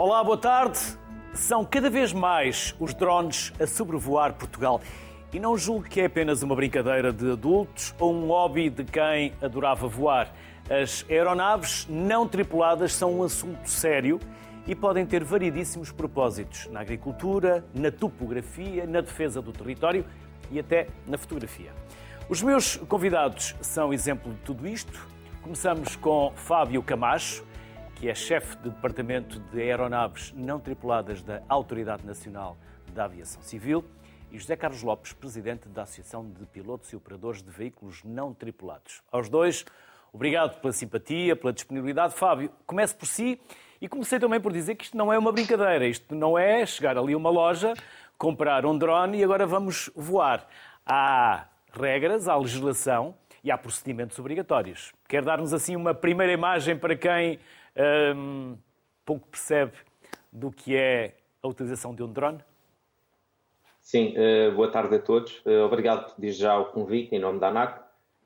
Olá, boa tarde. São cada vez mais os drones a sobrevoar Portugal. E não julgo que é apenas uma brincadeira de adultos ou um hobby de quem adorava voar. As aeronaves não tripuladas são um assunto sério e podem ter variedíssimos propósitos na agricultura, na topografia, na defesa do território e até na fotografia. Os meus convidados são exemplo de tudo isto. Começamos com Fábio Camacho, que é chefe de Departamento de Aeronaves Não Tripuladas da Autoridade Nacional da Aviação Civil, e José Carlos Lopes, presidente da Associação de Pilotos e Operadores de Veículos Não Tripulados. Aos dois, obrigado pela simpatia, pela disponibilidade. Fábio, comece por si e comecei também por dizer que isto não é uma brincadeira, isto não é chegar ali a uma loja, comprar um drone e agora vamos voar. Há regras, há legislação e há procedimentos obrigatórios. Quer dar-nos assim uma primeira imagem para quem um, pouco percebe do que é a utilização de um drone? Sim, uh, boa tarde a todos. Uh, obrigado desde já o convite em nome da ANAC.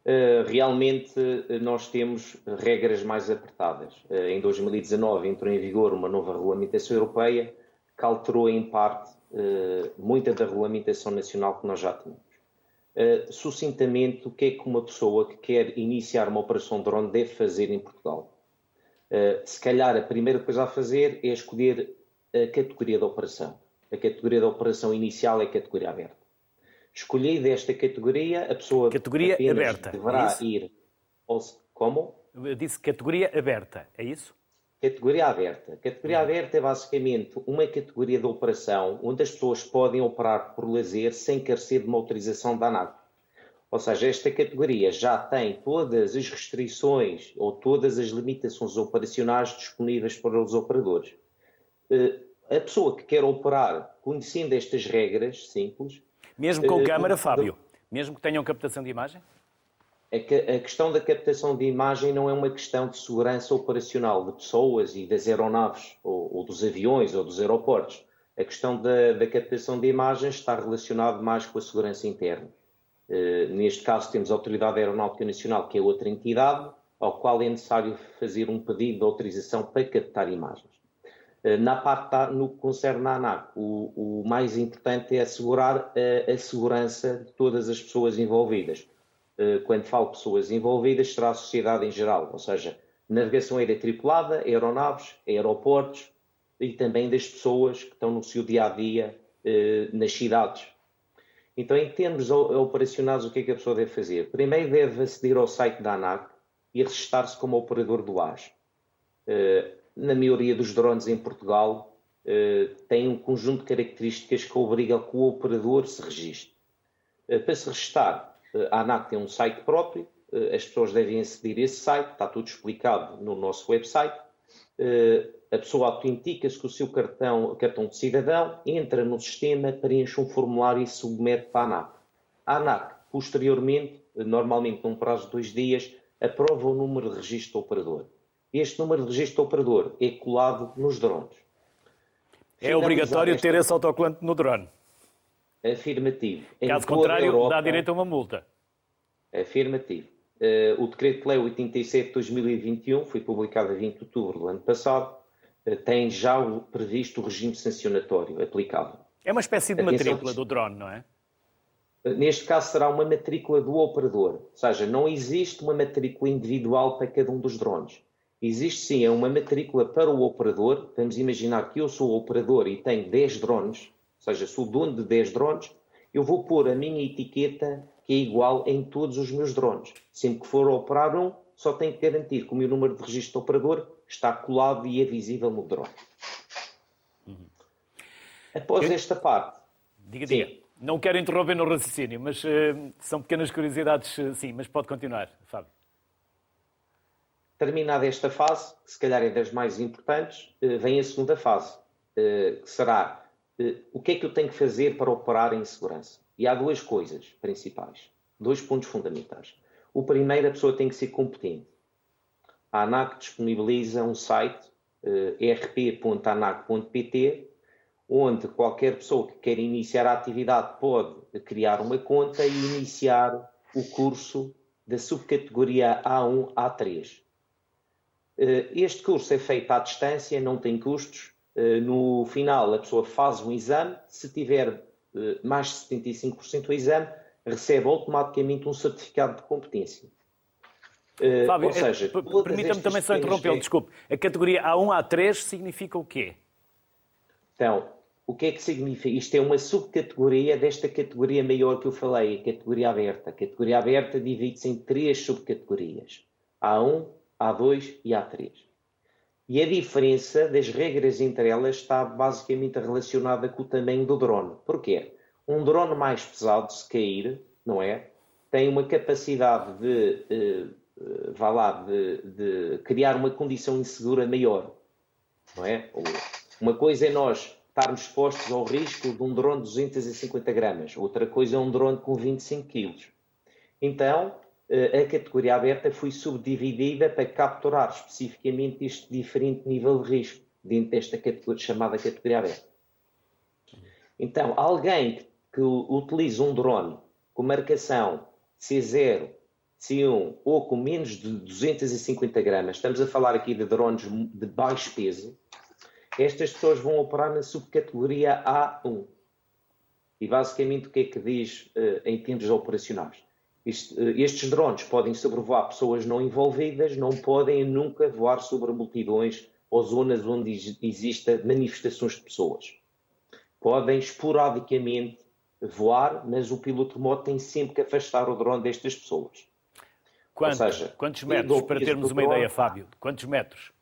Uh, realmente nós temos regras mais apertadas. em 2019 entrou em vigor uma nova regulamentação europeia que alterou em parte muita da regulamentação nacional que nós já tínhamos. sucintamente, o que é que uma pessoa que quer iniciar uma operação drone deve fazer em Portugal? Eh, se calhar a primeira coisa a fazer é escolher a categoria da operação. A categoria da operação inicial é a categoria aberta. Escolhida esta categoria, a pessoa categoria aberta, deverá é ir. Como? Eu disse categoria aberta, é isso? Categoria aberta. Categoria uhum. aberta é basicamente uma categoria de operação onde as pessoas podem operar por lazer sem carecer de uma autorização da ANAC. Ou seja, esta categoria já tem todas as restrições ou todas as limitações operacionais disponíveis para os operadores. Eh, a pessoa que quer operar conhecendo estas regras simples. Mesmo com uh, câmara, Fábio? Mesmo que tenham captação de imagem? A, a questão da captação de imagem não é uma questão de segurança operacional de pessoas e das aeronaves, ou, ou dos aviões, ou dos aeroportos. A questão da, da captação de imagens está relacionada mais com a segurança interna. Eh, neste caso, temos a Autoridade Aeronáutica Nacional, que é outra entidade, ao qual é necessário fazer um pedido de autorização para captar imagens. Eh, na parte no que concerne à ANAC, o, o, mais importante é assegurar a, a, segurança de todas as pessoas envolvidas. Eh, quando falo pessoas envolvidas, será a sociedade em geral, ou seja, navegação aérea tripulada, aeronaves, aeroportos e também das pessoas que estão no seu dia a dia nas cidades, então, em termos operacionais, o que é que a pessoa deve fazer? Primeiro deve aceder ao site da ANAC e registrar-se como operador do AS. Eh, na maioria dos drones em Portugal, eh, tem um conjunto de características que obriga que o operador se registre. Eh, para se registrar, a ANAC tem um site próprio, as pessoas devem aceder a esse site, está tudo explicado no nosso website a pessoa autentica-se com o seu cartão, cartão de cidadão, entra no sistema, preenche um formulário e submete para a ANAC. A ANAC, posteriormente, normalmente num prazo de dois dias, aprova o número de registro do operador. Este número de registro do operador é colado nos drones. É obrigatório esta... ter esse autocolante no drone. Afirmativo. Caso contrário, Europa, dá direito a uma multa. Afirmativo. Uh, o Decreto-Lei 87 de 2021 foi publicado a 20 de outubro do ano passado tem já previsto o regime sancionatório aplicável. É uma espécie de matrícula do drone, não é? Eh, neste caso será uma matrícula do operador, ou seja, não existe uma matrícula individual para cada um dos drones. Existe sim é uma matrícula para o operador. Vamos imaginar que eu sou o operador e tenho 10 drones, ou seja, sou dono de 10 drones, eu vou pôr a minha etiqueta que é igual em todos os meus drones. Sempre que for operar um, só tenho que garantir que o meu número de registro de operador está colado e é visível no drone. Uhum. Após Eu... esta parte. Diga, sim. diga. Não quero interromper no raciocínio, mas uh, são pequenas curiosidades, uh, sim, mas pode continuar, Fábio. Terminada esta fase, que se calhar é das mais importantes, uh, vem a segunda fase, que será o que é que eu tenho que fazer para operar em segurança? E há duas coisas principais, dois pontos fundamentais. O primeiro, a pessoa tem que ser competente a ANAC disponibiliza um site eh, rp.anac.pt onde qualquer pessoa que queira iniciar a atividade pode criar uma conta e iniciar o curso da subcategoria A1 A3. Uh, este curso é feito à distância, não tem custos no final a pessoa faz um exame, se tiver mais de 75% do exame, recebe automaticamente um certificado de competência. Fábio, Ou seja, permita-me também só interrompê-lo, desculpe. A categoria A1, A3 significa o quê? Então, o que é que significa? Isto é uma subcategoria desta categoria maior que eu falei, a categoria aberta. A categoria aberta divide-se em três subcategorias: A1, A2 e A3. E a diferença das regras entre elas está basicamente relacionada com o tamanho do drone. Porquê? Um drone mais pesado, se cair, não é? Tem uma capacidade de, eh, eh vá lá, de, de criar uma condição insegura maior, não é? Uma coisa é nós estarmos expostos ao risco de um drone de 250 gramas, outra coisa é um drone com 25 quilos. Então, eh, a categoria aberta foi subdividida para capturar especificamente este diferente nível de risco dentro desta categoria, chamada categoria aberta. Então, alguém que utiliza um drone com marcação C0, C1 ou com menos de 250 gramas, estamos a falar aqui de drones de baixo peso, estas pessoas vão operar na subcategoria A1. E basicamente o que é que diz uh, em termos operacionais? Uh, estes drones podem sobrevoar pessoas não envolvidas, não podem nunca voar sobre multidões ou zonas onde existem manifestações de pessoas. Podem esporadicamente voar, mas o piloto remoto tem sempre que afastar o drone destas pessoas. Quanto, seja, quantos metros, para termos uma ideia, Fábio? Quantos metros?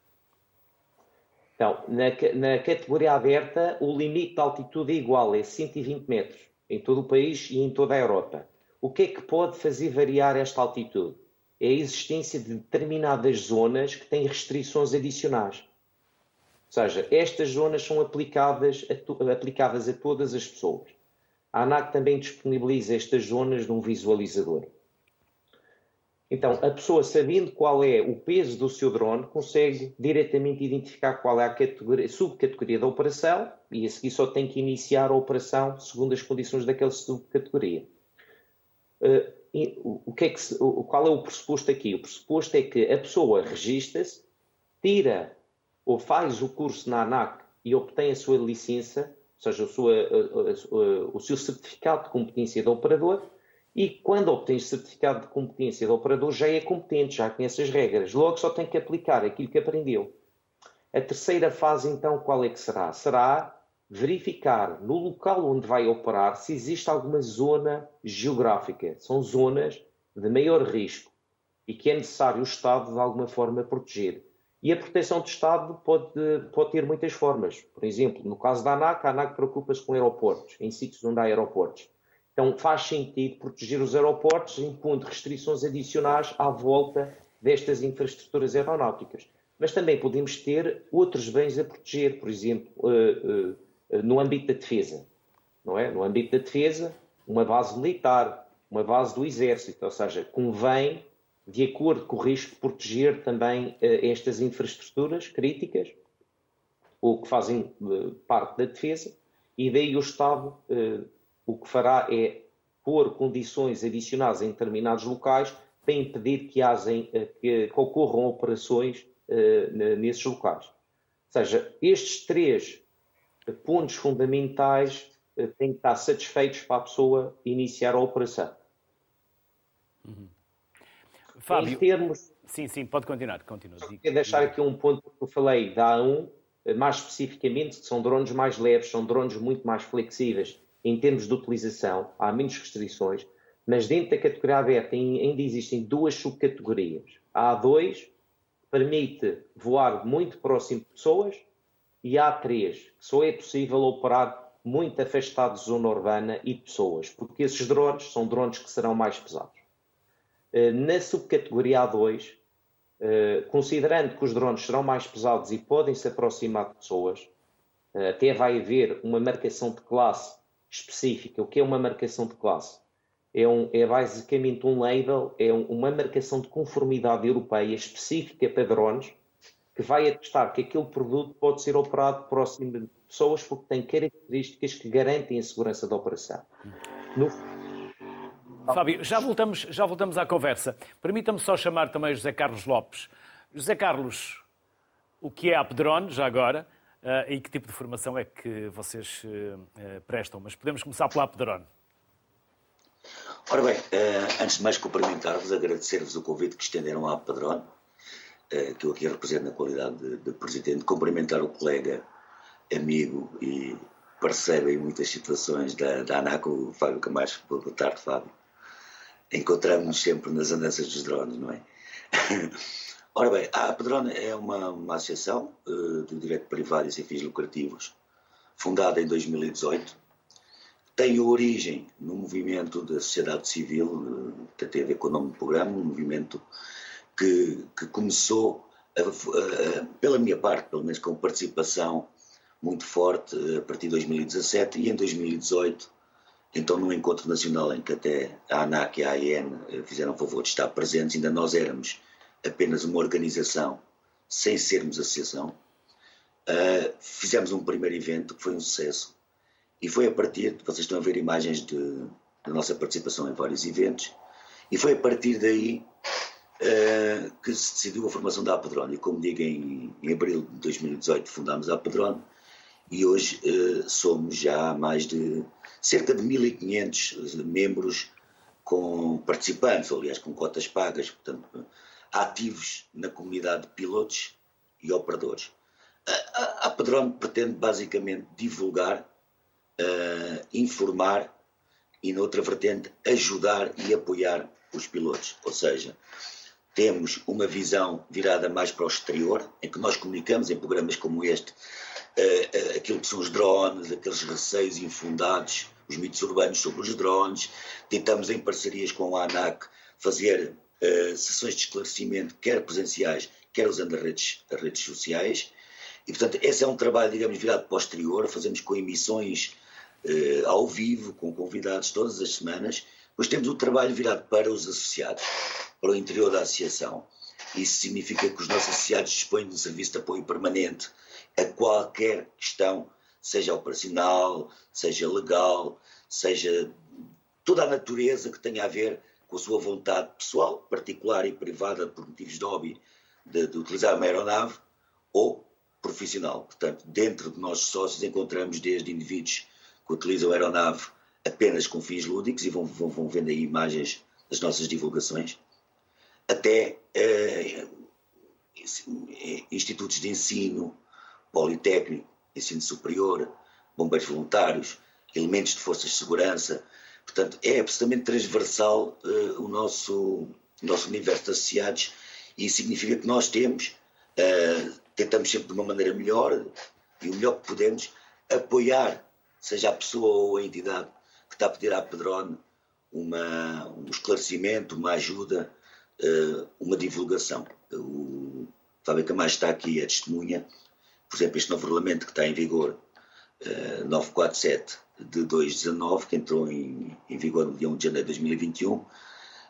Então, na, na, categoria aberta, o limite de altitude é igual, é 120 metros, em todo o país e em toda a Europa. O que é que pode fazer variar esta altitude? É a existência de determinadas zonas que têm restrições adicionais. Ou seja, estas zonas são aplicadas a, aplicadas a todas as pessoas. A ANAC também disponibiliza estas zonas num visualizador. Então, a pessoa, sabendo qual é o peso do seu drone, consegue diretamente identificar qual é a categoria, subcategoria da operação e a seguir só tem que iniciar a operação segundo as condições daquela subcategoria. Uh, o que é que se, qual é o pressuposto aqui? O pressuposto é que a pessoa registra-se, tira ou faz o curso na ANAC e obtém a sua licença, ou seja, sua, o seu certificado de competência de operador, e quando obtém o certificado de competência do operador, já é competente, já conhece as regras. Logo só tem que aplicar aquilo que aprendeu. A terceira fase, então, qual é que será? Será verificar no local onde vai operar se existe alguma zona geográfica. São zonas de maior risco e que é necessário o Estado, de alguma forma, proteger. E a proteção do Estado pode, pode ter muitas formas. Por exemplo, no caso da ANAC, a ANAC preocupa-se com aeroportos, em sítios onde há aeroportos. Então faz sentido proteger os aeroportos, impondo restrições adicionais à volta destas infraestruturas aeronáuticas. Mas também podemos ter outros bens a proteger, por exemplo, uh, uh, no âmbito da defesa. Não é? No âmbito da defesa, uma base militar, uma base do exército, ou seja, convém, de acordo com o risco, proteger também uh, estas infraestruturas críticas ou que fazem parte da defesa, e daí o Estado o que fará é pôr condições adicionais em determinados locais para impedir que, hajem, eh, que, ocorram operações uh, nesses locais. Ou seja, estes três pontos fundamentais têm que estar satisfeitos para a pessoa iniciar a operação. Uhum. Fábio, em termos... sim, sim, pode continuar. Continua. Quero deixar aqui um ponto que eu falei da A1, mais especificamente, que são drones mais leves, são drones muito mais flexíveis em termos de utilização, há menos restrições, mas dentro da categoria aberta ainda existem duas subcategorias. A A2 permite voar muito próximo de pessoas e a A3, que só é possível operar muito afastado de zona urbana e de pessoas, porque esses drones são drones que serão mais pesados. Eh, na subcategoria A2, eh, considerando que os drones serão mais pesados e podem se aproximar de pessoas, eh, até vai haver uma marcação de classe específica. O que é uma marcação de classe? É, um, é basicamente um label, é um, uma marcação de conformidade europeia específica para drones que vai atestar que aquele produto pode ser operado próximo de pessoas porque tem características que garantem a segurança da operação. No... Fábio, já voltamos, já voltamos à conversa. Permita-me só chamar também José Carlos Lopes. José Carlos, o que é a Pedrone, já agora? Uh, e que tipo de formação é que vocês uh, prestam. Mas podemos começar pela Pedrone. Ora bem, antes de mais cumprimentar-vos, agradecer-vos o convite que estenderam à Pedrone, que eu aqui represento na qualidade de, de presidente, cumprimentar o colega, amigo e parceiro em muitas situações da, da ANACO, o Fábio Camacho. Boa tarde, Fábio. Encontramos-nos sempre nas andanças dos drones, não é? Ora bem, a Pedrone é uma, uma associação uh, de direito privado e sem fins lucrativos, fundada em 2018. Tem origem no movimento da sociedade civil, uh, que tem a ver com o nome do programa, um movimento que, que começou, a, pela minha parte, pelo menos com participação muito forte eh, a partir de 2017 e em 2018, então no encontro nacional em que até a ANAC e a eh, fizeram favor de estar presentes, ainda nós éramos apenas uma organização sem sermos associação, uh, fizemos um primeiro evento que foi um sucesso e foi a partir, vocês estão a ver imagens de, da nossa participação em vários eventos, e foi a partir daí uh, que se decidiu a formação da Apedrone. E como digo, em, em abril de 2018 fundámos a Apedrone, e hoje uh, somos já mais de cerca de 1.500 membros com participantes, aliás, com cotas pagas, portanto, ativos na comunidade de pilotos e operadores. A, a Padrone pretende basicamente divulgar, uh, informar e, noutra vertente, ajudar e apoiar os pilotos. Ou seja, temos uma visão virada mais para o exterior, em que nós comunicamos em programas como este uh, aquilo que são os drones, aqueles receios infundados, os mitos urbanos sobre os drones. Tentamos, em parcerias com a ANAC, fazer uh, sessões de esclarecimento, quer presenciais, quer usando as redes, as redes sociais. E, portanto, esse é um trabalho, digamos, virado exterior. Fazemos com emissões uh, ao vivo, com convidados todas as semanas. Depois temos o trabalho virado para os associados, para o interior da associação. Isso significa que os nossos associados dispõem de um serviço de apoio permanente a qualquer questão, seja operacional, seja legal, seja toda a natureza que tenha a ver com a sua vontade pessoal, particular e privada por motivos de hobby de, de utilizar uma aeronave ou profissional. Portanto, dentro de nós sócios encontramos desde indivíduos que utilizam a aeronave apenas com fins lúdicos e vão, vão, vão vendo aí imagens das nossas divulgações, até eh, institutos de ensino, politécnico, ensino superior, bombeiros voluntários, elementos de forças de segurança. Portanto, é absolutamente transversal uh, o, nosso, nosso universo de associados e significa que nós temos, uh, tentamos sempre de uma maneira melhor e o melhor que podemos apoiar, seja a pessoa ou a entidade que está a pedir à Pedrone uma, um esclarecimento, uma ajuda, uh, uma divulgação. O Fábio Camacho está aqui, é testemunha por exemplo, este novo regulamento que está em vigor, uh, eh, 947 de 2019, que entrou em, em, vigor no dia 1 de janeiro de 2021, uh,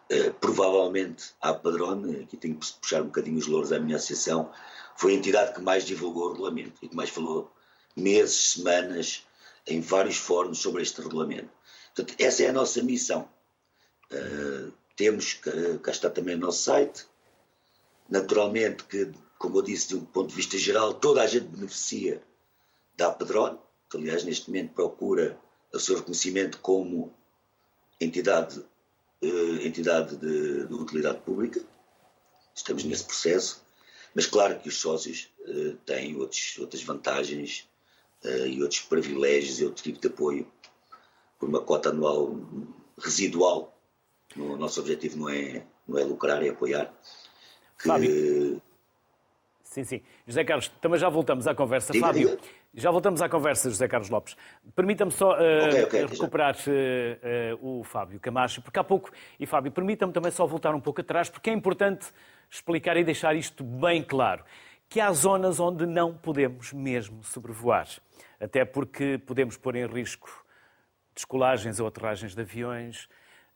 eh, provavelmente a Padrone, aqui tenho que puxar um bocadinho os louros à minha associação, foi a entidade que mais divulgou o regulamento e que mais falou meses, semanas, em vários fóruns sobre este regulamento. Portanto, essa é a nossa missão. Uh, temos, cá está também o nosso site, naturalmente que como eu disse, de um ponto de vista geral, toda a gente beneficia da Pedrone, que aliás neste momento procura o seu reconhecimento como entidade, eh, entidade de, de, utilidade pública. Estamos nesse processo, mas claro que os sócios eh, têm outros, outras vantagens eh, e outros privilégios e outro tipo de apoio por uma cota anual residual. O nosso objetivo não é, não é lucrar, é apoiar. Que, Fábio. Sim, sim. José Carlos, também já voltamos à conversa. Diga, Fábio, diga. Já voltamos à conversa, José Carlos Lopes. Permita-me só uh, okay, okay, recuperar uh, uh, o Fábio Camacho, porque há pouco, e Fábio, permita-me também só voltar um pouco atrás, porque é importante explicar e deixar isto bem claro, que há zonas onde não podemos mesmo sobrevoar, até porque podemos pôr em risco descolagens ou aterragens de aviões,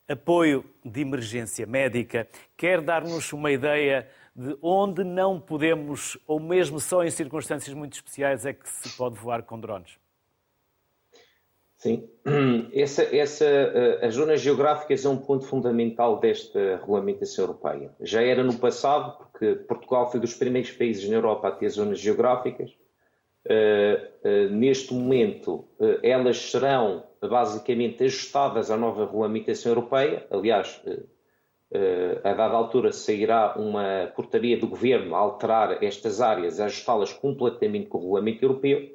apoio de emergência médica, quer dar-nos uma ideia de onde não podemos, ou mesmo só em circunstâncias muito especiais, é que se pode voar com drones? Sim, essa, essa, eh, as zonas geográficas é um ponto fundamental desta regulamentação europeia. Já era no passado, porque Portugal foi dos primeiros países na Europa a ter zonas geográficas, neste momento, elas serão basicamente ajustadas à nova regulamentação europeia. Aliás, a dada altura sairá uma portaria do governo a alterar estas áreas, ajustá-las completamente com o regulamento europeu.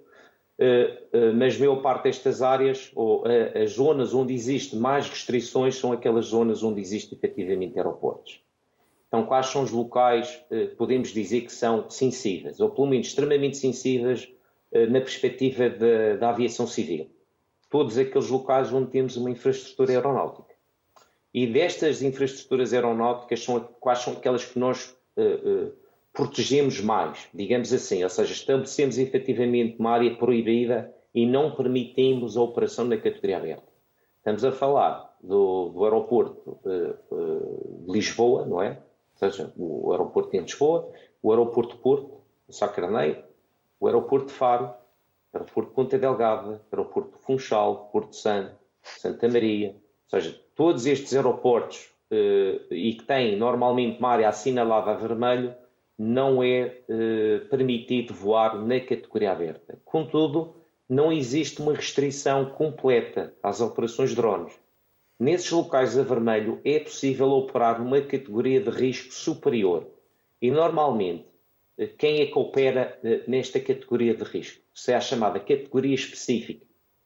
Mas a maior parte destas áreas, ou as zonas onde existem mais restrições, são aquelas zonas onde existem efetivamente aeroportos. Então, quais são os locais, podemos dizer que são sensíveis, ou pelo menos extremamente sensíveis na perspectiva da aviação civil? Todos aqueles locais onde temos uma infraestrutura aeronáutica. E destas infraestruturas aeronáuticas, são, quais são aquelas que nós uh, uh, protegemos mais, digamos assim, ou seja, estabelecemos efetivamente uma área proibida e não permitimos a operação na categoria aberta. Estamos a falar do, do aeroporto uh, de Lisboa, não é? ou seja, o aeroporto de Lisboa, o aeroporto de Porto, o o aeroporto de Faro, o aeroporto de Ponta Delgada, o aeroporto de Funchal, Porto Santo, Santa Maria, ou seja, todos estes aeroportos eh, e que têm normalmente uma área assinalada a vermelho, não é eh, permitido voar na categoria aberta. Contudo, não existe uma restrição completa às operações de drones. Nesses locais a vermelho é possível operar numa categoria de risco superior. E normalmente, eh, quem é que opera nesta categoria de risco? Se é a chamada categoria específica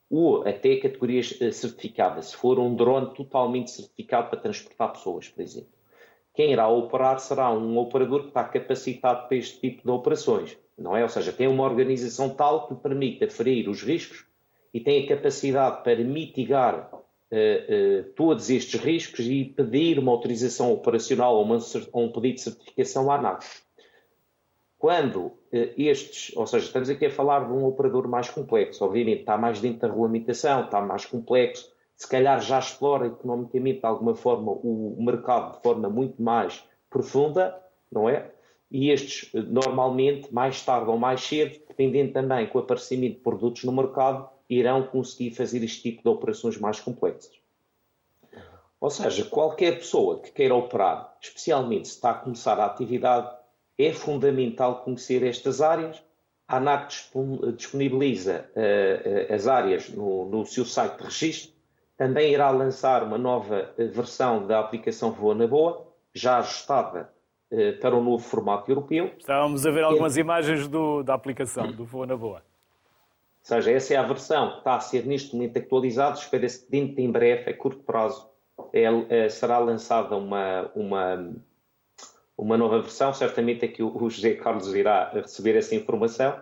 ou até categorias eh, certificadas, se for um drone totalmente certificado para transportar pessoas, por exemplo. Quem irá operar será um operador que está capacitado para este tipo de operações, não é? Ou seja, tem uma organização tal que permite aferir os riscos e tem a capacidade para mitigar uh, uh, todos estes riscos e pedir uma autorização operacional ou, uma, ou um pedido de certificação à ANAC. Quando uh, estes, ou seja, estamos aqui a falar de um operador mais complexo, obviamente está mais dentro da regulamentação, está mais complexo, se calhar já explora economicamente de alguma forma o mercado de forma muito mais profunda, não é? E estes, normalmente, mais tarde ou mais cedo, dependendo também com o aparecimento de produtos no mercado, irão conseguir fazer este tipo de operações mais complexas. Ou seja, qualquer pessoa que queira operar, especialmente se está a começar a atividade, é fundamental conhecer estas áreas. A ANAC disponibiliza uh, as áreas no, no, seu site de registro. Também irá lançar uma nova versão da aplicação Voa na Boa, já ajustada uh, para o novo formato europeu. Estávamos a ver algumas é... imagens do, da aplicação do Voa na Boa. Ou seja, essa é a versão que está a ser neste momento atualizada. Espera-se que dentro de em breve, a curto prazo, é, é, será lançada uma, uma, uma nova versão. Certamente é que o, José Carlos irá receber essa informação.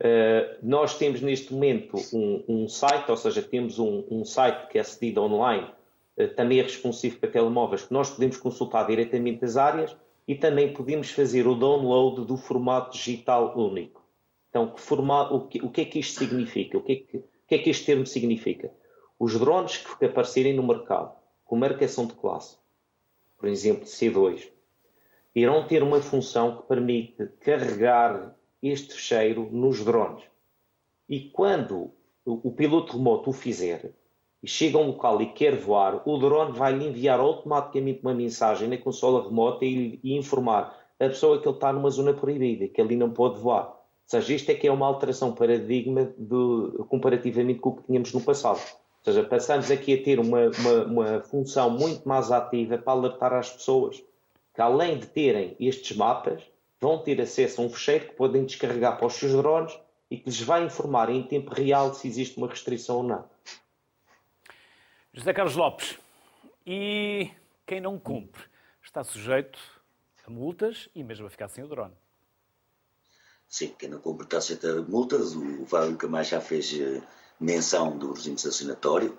Uh, nós temos neste momento um, um, site, ou seja, temos um, um site que é cedido online, uh, também é responsivo para telemóveis, que nós podemos consultar diretamente as áreas e também podemos fazer o download do formato digital único. Então, que o, que, o que é que isto significa? O que é que, o que, é que este termo significa? Os drones que aparecerem no mercado com marcação de classe, por exemplo, C2, irão ter uma função que permite carregar este fecheiro nos drones. E quando o piloto remoto o fizer e chega a um local e quer voar, o drone vai lhe enviar automaticamente uma mensagem na consola remota e, e informar a pessoa que ele está numa zona proibida, que ali não pode voar. Ou seja, isto é que é uma alteração paradigma do, comparativamente com o que tínhamos no passado. Ou seja, passamos aqui a ter uma, uma, uma função muito mais ativa para alertar às pessoas que, além de terem estes mapas, vão ter acesso a um fecheiro que podem descarregar para os seus drones e que lhes vai informar em tempo real se existe uma restrição ou não. José Carlos Lopes, e quem não cumpre está sujeito a multas e mesmo a ficar sem o drone? Sim, quem não cumpre está sujeito a multas. O Fábio Camacho já fez eh, menção do regime sancionatório,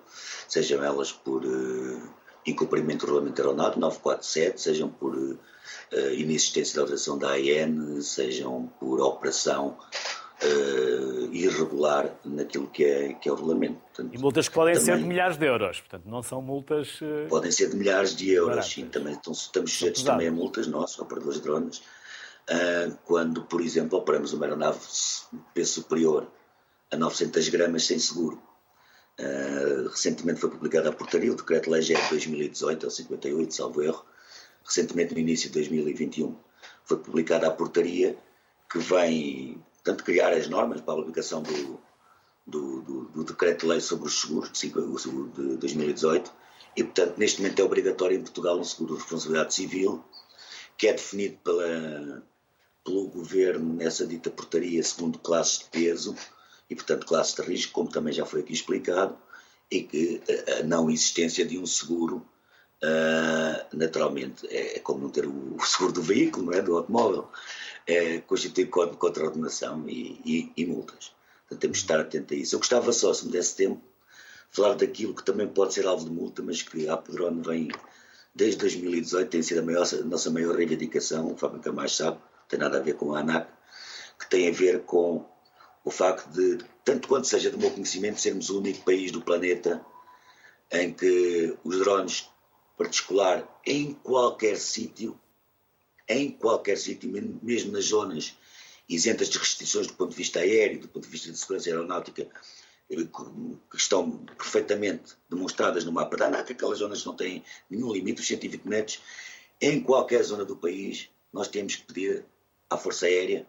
sejam elas por uh, incumprimento do regulamento aeronáutico 947, sejam por uh, inexistência da autorização da AN, sejam por operação uh, irregular naquilo que é, que é o regulamento. Portanto, e multas que podem também, ser de milhares de euros, portanto, não são multas. Uh, podem ser de milhares de euros, baratas. sim, também então, estamos sujeitos também a multas, nós, operadores de drones uh, quando, por exemplo, operamos uma aeronave de peso superior a 900 gramas sem seguro. Uh, recentemente foi publicada a portaria, o decreto-lei de 2018, é o 58, salvo erro. Recentemente, no início de 2021, foi publicada a portaria que vem portanto, criar as normas para a aplicação do, do, do, do decreto-lei sobre os seguros de, de 2018 e, portanto, neste momento é obrigatório em Portugal um seguro de responsabilidade civil que é definido pela, pelo governo nessa dita portaria segundo classes de peso e, portanto, classes de risco, como também já foi aqui explicado, e que a não existência de um seguro, uh, naturalmente, é, é, como não ter o seguro do veículo, não é? do automóvel, é, constitui código de contra-ordenação e, e, e, multas. Portanto, temos de estar atento a isso. Eu gostava só, se me desse tempo, falar daquilo que também pode ser alvo de multa, mas que a Pedrone vem, desde 2018, tem sido a, maior, a nossa maior reivindicação, o Fábio mais sabe, tem nada a ver com a ANAC, que tem a ver com o facto de, tanto quanto seja do meu conhecimento, sermos o único país do planeta em que os drones particular em qualquer sítio, em qualquer sítio, mesmo nas zonas isentas de restrições do ponto de vista aéreo, do ponto de vista de segurança aeronáutica, eh, que estão perfeitamente demonstradas no mapa da ANAC, aquelas zonas não têm nenhum limite, os 120 metros, em qualquer zona do país, nós temos que pedir à Força Aérea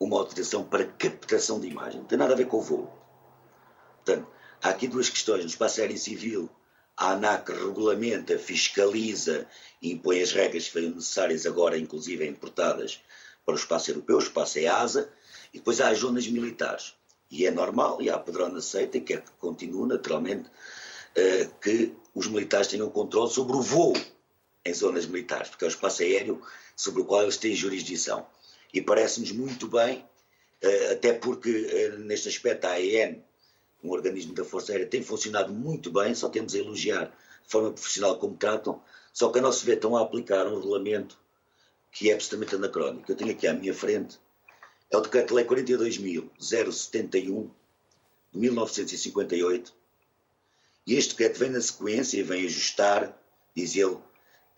uma autorização para captação de imagem. Não tem nada a ver com o voo. Portanto, há aqui duas questões. No espaço aéreo civil, a ANAC regulamenta, fiscaliza e impõe as regras que foram necessárias agora, inclusive importadas para o espaço europeu, o espaço EASA, e depois há as zonas militares. E é normal, e a Pedrona aceita, e quer que continue naturalmente, eh, que os militares tenham controle sobre o voo em zonas militares, porque é o espaço aéreo sobre o qual eles têm jurisdição e parece-nos muito bem, eh, até porque eh, neste aspecto a AEN, um organismo da Força Aérea, tem funcionado muito bem, só temos a elogiar de forma profissional como tratam, só que a nosso ver estão a aplicar um regulamento que é absolutamente anacrónico. Eu tenho aqui à minha frente, é o Decreto-Lei 42.071 de 1958, e este decreto vem na sequência e vem ajustar, diz ele,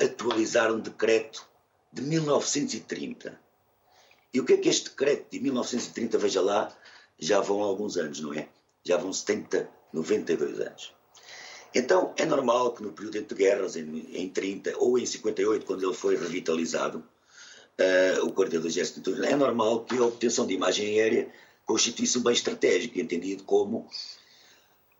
atualizar um decreto de 1930 e o que é que este decreto de 1930, veja lá, já vão alguns anos, não é? Já vão 70, 92 anos. Então, é normal que no período entre guerras, em, em 30 ou em 58, quando ele foi revitalizado, uh, o Quartel do Exército, é normal que a obtenção de imagem aérea constituísse um bem estratégico, entendido como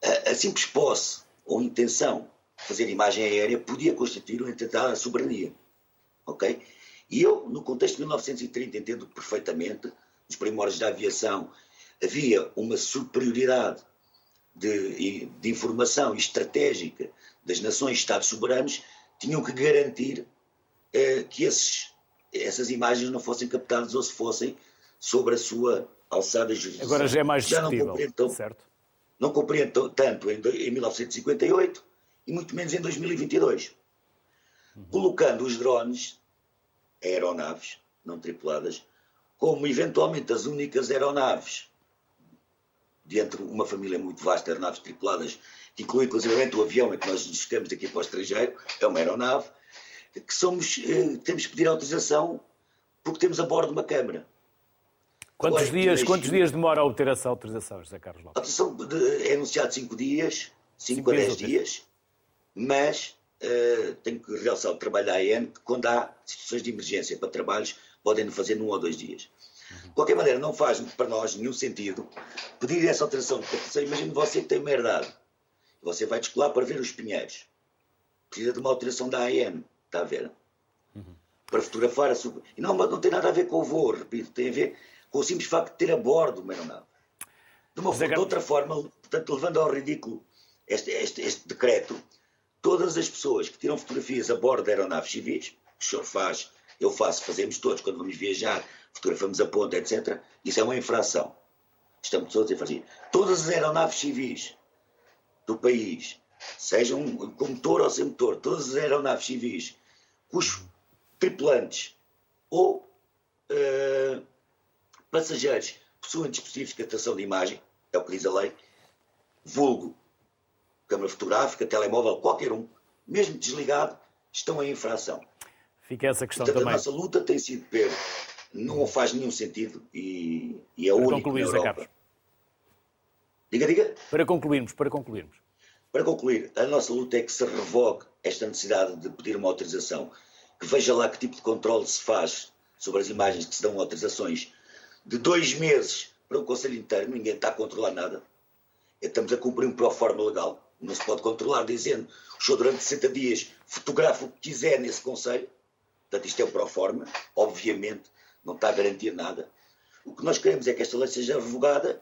a, a simples posse ou intenção de fazer imagem aérea podia constituir um atentado à soberania. Ok? E eu, no contexto de 1930, entendo perfeitamente, nos primórdios da aviação, havia uma superioridade de, de informação estratégica das nações Estados soberanos, tinham que garantir eh, que esses, essas imagens não fossem captadas ou se fossem sobre a sua alçada jurídica. Agora já é mais já não compreendo, certo? Não compreendo tanto em, em 1958 e muito menos em 2022. Uhum. Colocando os drones aeronaves não tripuladas, como eventualmente as únicas aeronaves, dentro de uma família muito vasta de aeronaves tripuladas, que inclui inclusive o avião em que nós nos ficamos daqui para o estrangeiro, é uma aeronave, que somos, eh, temos que pedir autorização porque temos a bordo uma câmara. Quantos, Agora, dias, quantos dias demora a obter essa autorização, José Carlos Lopes? A autorização é anunciado 5 dias, 5 a 10 dias, mas uh, tenho que realçar o trabalho da AN, que quando há situações de emergência para trabalhos, podem fazer num ou dois dias. De qualquer maneira, não faz para nós nenhum sentido pedir essa alteração de. Imagine você que tem uma herdade. Você vai descolar para ver os pinheiros. Precisa de uma alteração da AN, está a ver? Uhum. Para fotografar a sua... E não, não tem nada a ver com o voo, repito, tem a ver com o simples facto de ter a bordo uma aeronave. De, uma, de outra forma, portanto, levando ao ridículo este, este, este decreto, todas as pessoas que tiram fotografias a bordo de aeronaves civis, o senhor faz, eu faço, fazemos todos quando vamos viajar, fotografamos a ponta, etc., isso é uma infração. Estamos todos a fazer. Todas as aeronaves civis do país, sejam com motor ou sem motor, todas as aeronaves civis cujos tripulantes ou uh, passageiros possuem dispositivos de captação de imagem, é o que diz a lei, vulgo câmara fotográfica, telemóvel, qualquer um, mesmo desligado, estão em infração. Fica essa questão Portanto, também. A nossa luta tem sido Pedro, não faz nenhum sentido e, e é para único concluir, na Europa. Diga, diga. Para concluirmos, para concluirmos. Para concluir, a nossa luta é que se revogue esta necessidade de pedir uma autorização, que veja lá que tipo de controle se faz sobre as imagens que se dão autorizações de dois meses para o Conselho inteiro, ninguém está a controlar nada. Estamos a cumprir um pró-forma legal. Não se pode controlar dizendo o senhor durante 60 dias fotografa o que quiser nesse Conselho. Portanto, isto é o pró-forma. Obviamente, não está a garantir nada. O que nós queremos é que esta lei seja revogada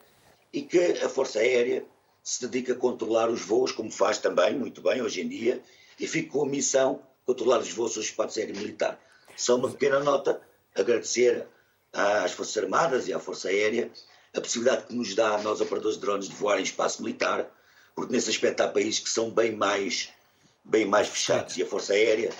e que a Força Aérea se dedique a controlar os voos, como faz também, muito bem, hoje em dia, e fique com a missão de controlar os voos do espaço aéreo militar. Só uma pequena nota, agradecer às Forças Armadas e à Força Aérea a possibilidade que nos dá a nós, operadores de drones, de voar em espaço militar, porque nesse aspecto há países que são bem mais, bem mais fechados e a Força Aérea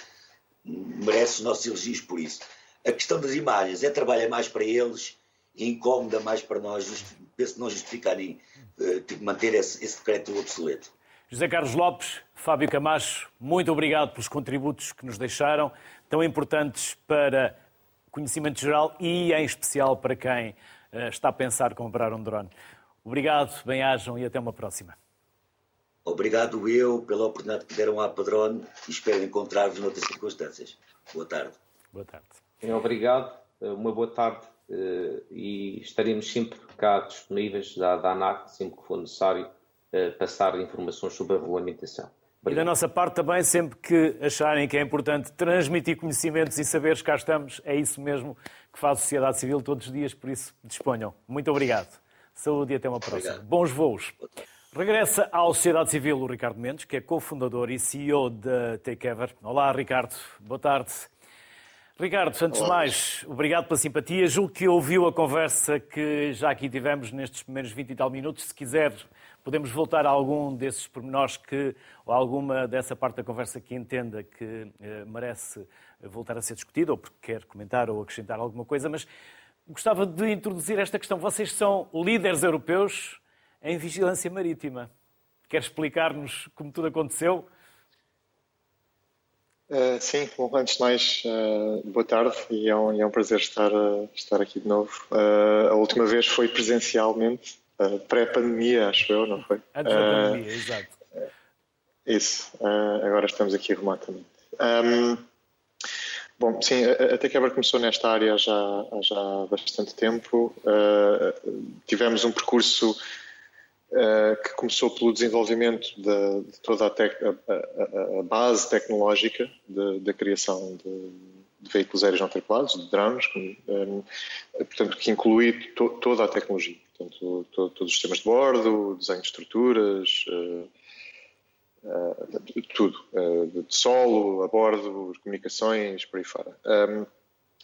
merece os nossos elogios por isso. A questão das imagens é trabalho mais para eles e incómoda mais para nós, penso não justificarem uh, tipo, manter esse, esse decreto obsoleto. José Carlos Lopes, Fábio Camacho, muito obrigado pelos contributos que nos deixaram, tão importantes para conhecimento geral e, em especial, para quem uh, está a pensar comprar um drone. Obrigado, bem-ajam e até uma próxima. Obrigado eu pela oportunidade que deram à Padrone e espero encontrar-vos noutras circunstâncias. Boa tarde. Boa tarde. Obrigado, uma boa tarde eh, e estaremos sempre cá disponíveis da, da ANAC, sempre que for necessário, eh, passar informações sobre a regulamentação. Obrigado. E da nossa parte também, sempre que acharem que é importante transmitir conhecimentos e saberes, cá estamos, é isso mesmo que faz a sociedade civil todos os dias, por isso disponham. Muito obrigado. Saúde e até uma próxima. Obrigado. Bons voos. Regressa à sociedade civil o Ricardo Mendes, que é cofundador e CEO da Takeover. Olá, Ricardo. Boa tarde. Ricardo, antes de mais, obrigado pela simpatia. Julgo que ouviu a conversa que já aqui tivemos nestes primeiros 20 e tal minutos. Se quiser, podemos voltar a algum desses pormenores que, ou alguma dessa parte da conversa que entenda que eh, merece voltar a ser discutida, ou porque quer comentar ou acrescentar alguma coisa, mas gostava de introduzir esta questão. Vocês são líderes europeus em vigilância marítima. Quer explicar-nos como tudo aconteceu? Uh, sim, bom, antes de mais, uh, boa tarde e é um, é um prazer estar, uh, estar aqui de novo. a última vez foi presencialmente, pré-pandemia, acho eu, não foi? Antes da pandemia, exato. Isso, agora estamos aqui remotamente. Um, bom, sim, a, a Takeover começou nesta área já, já há bastante tempo. tivemos um percurso que começou pelo desenvolvimento de, de toda a, tec, a, a, base tecnológica da criação de, de, veículos aéreos não tripulados, de drones, um, eh, portanto, que inclui to, toda a tecnologia, portanto, to, todos os sistemas de bordo, desenho de estruturas, uh, uh, tudo, uh, de solo, a bordo, comunicações, por aí fora. Um,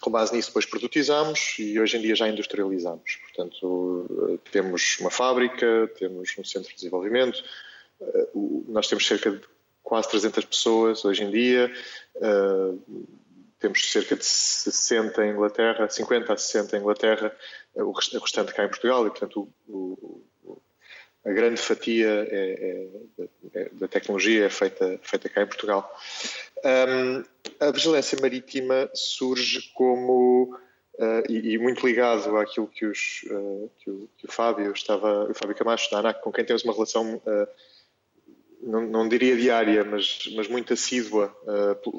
com base nisso, depois produtizamos e hoje em dia já industrializamos. Portanto, temos uma fábrica, temos um centro de desenvolvimento, eh, nós temos cerca de quase 300 pessoas hoje em dia, eh, temos cerca de 60 em Inglaterra, 50 a 60 em Inglaterra, o restante cá em Portugal e, portanto, o, a grande fatia é, é, é, da tecnologia é feita, feita cá em Portugal. Um, a vigilância marítima surge como, uh, e, e, muito ligado àquilo que, os, uh, que, o, que, o, Fábio estava, o Fábio Camacho da ANAC, com quem temos uma relação, uh, não, não, diria diária, mas, mas muito assídua,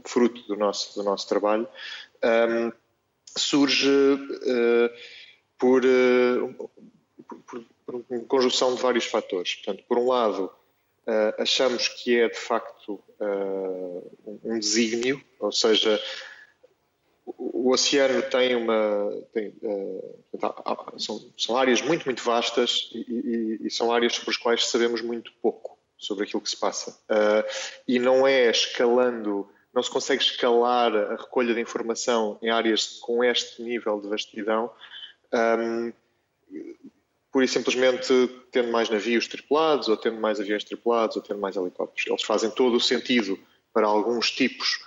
fruto do nosso, do nosso trabalho, um, surge por, por, por uma conjunção de vários fatores. Portanto, por um lado, Uh, achamos que é de facto uh, um desígnio, ou seja, o, oceano tem uma. Tem, uh, são, são, áreas muito, muito vastas e, e, e, são áreas sobre as quais sabemos muito pouco sobre aquilo que se passa. e não é escalando, não se consegue escalar a recolha de informação em áreas com este nível de vastidão. Um, pura e simplesmente tendo mais navios tripulados, ou tendo mais aviões tripulados, ou tendo mais helicópteros. Eles fazem todo o sentido para alguns tipos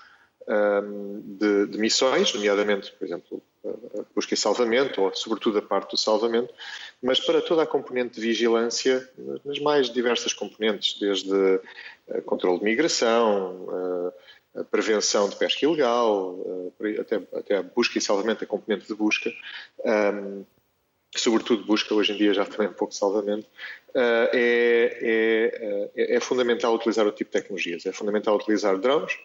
um, de, de, missões, nomeadamente, por exemplo, a busca e salvamento, ou sobretudo a parte do salvamento, mas para toda a componente de vigilância, nas mais diversas componentes, desde controle de migração, prevenção de pesca ilegal, até, até a busca e salvamento, a componente de busca, um, que sobretudo busca hoje em dia já também um pouco salvamento, eh, é, é, é, fundamental utilizar o tipo de tecnologias. É fundamental utilizar drones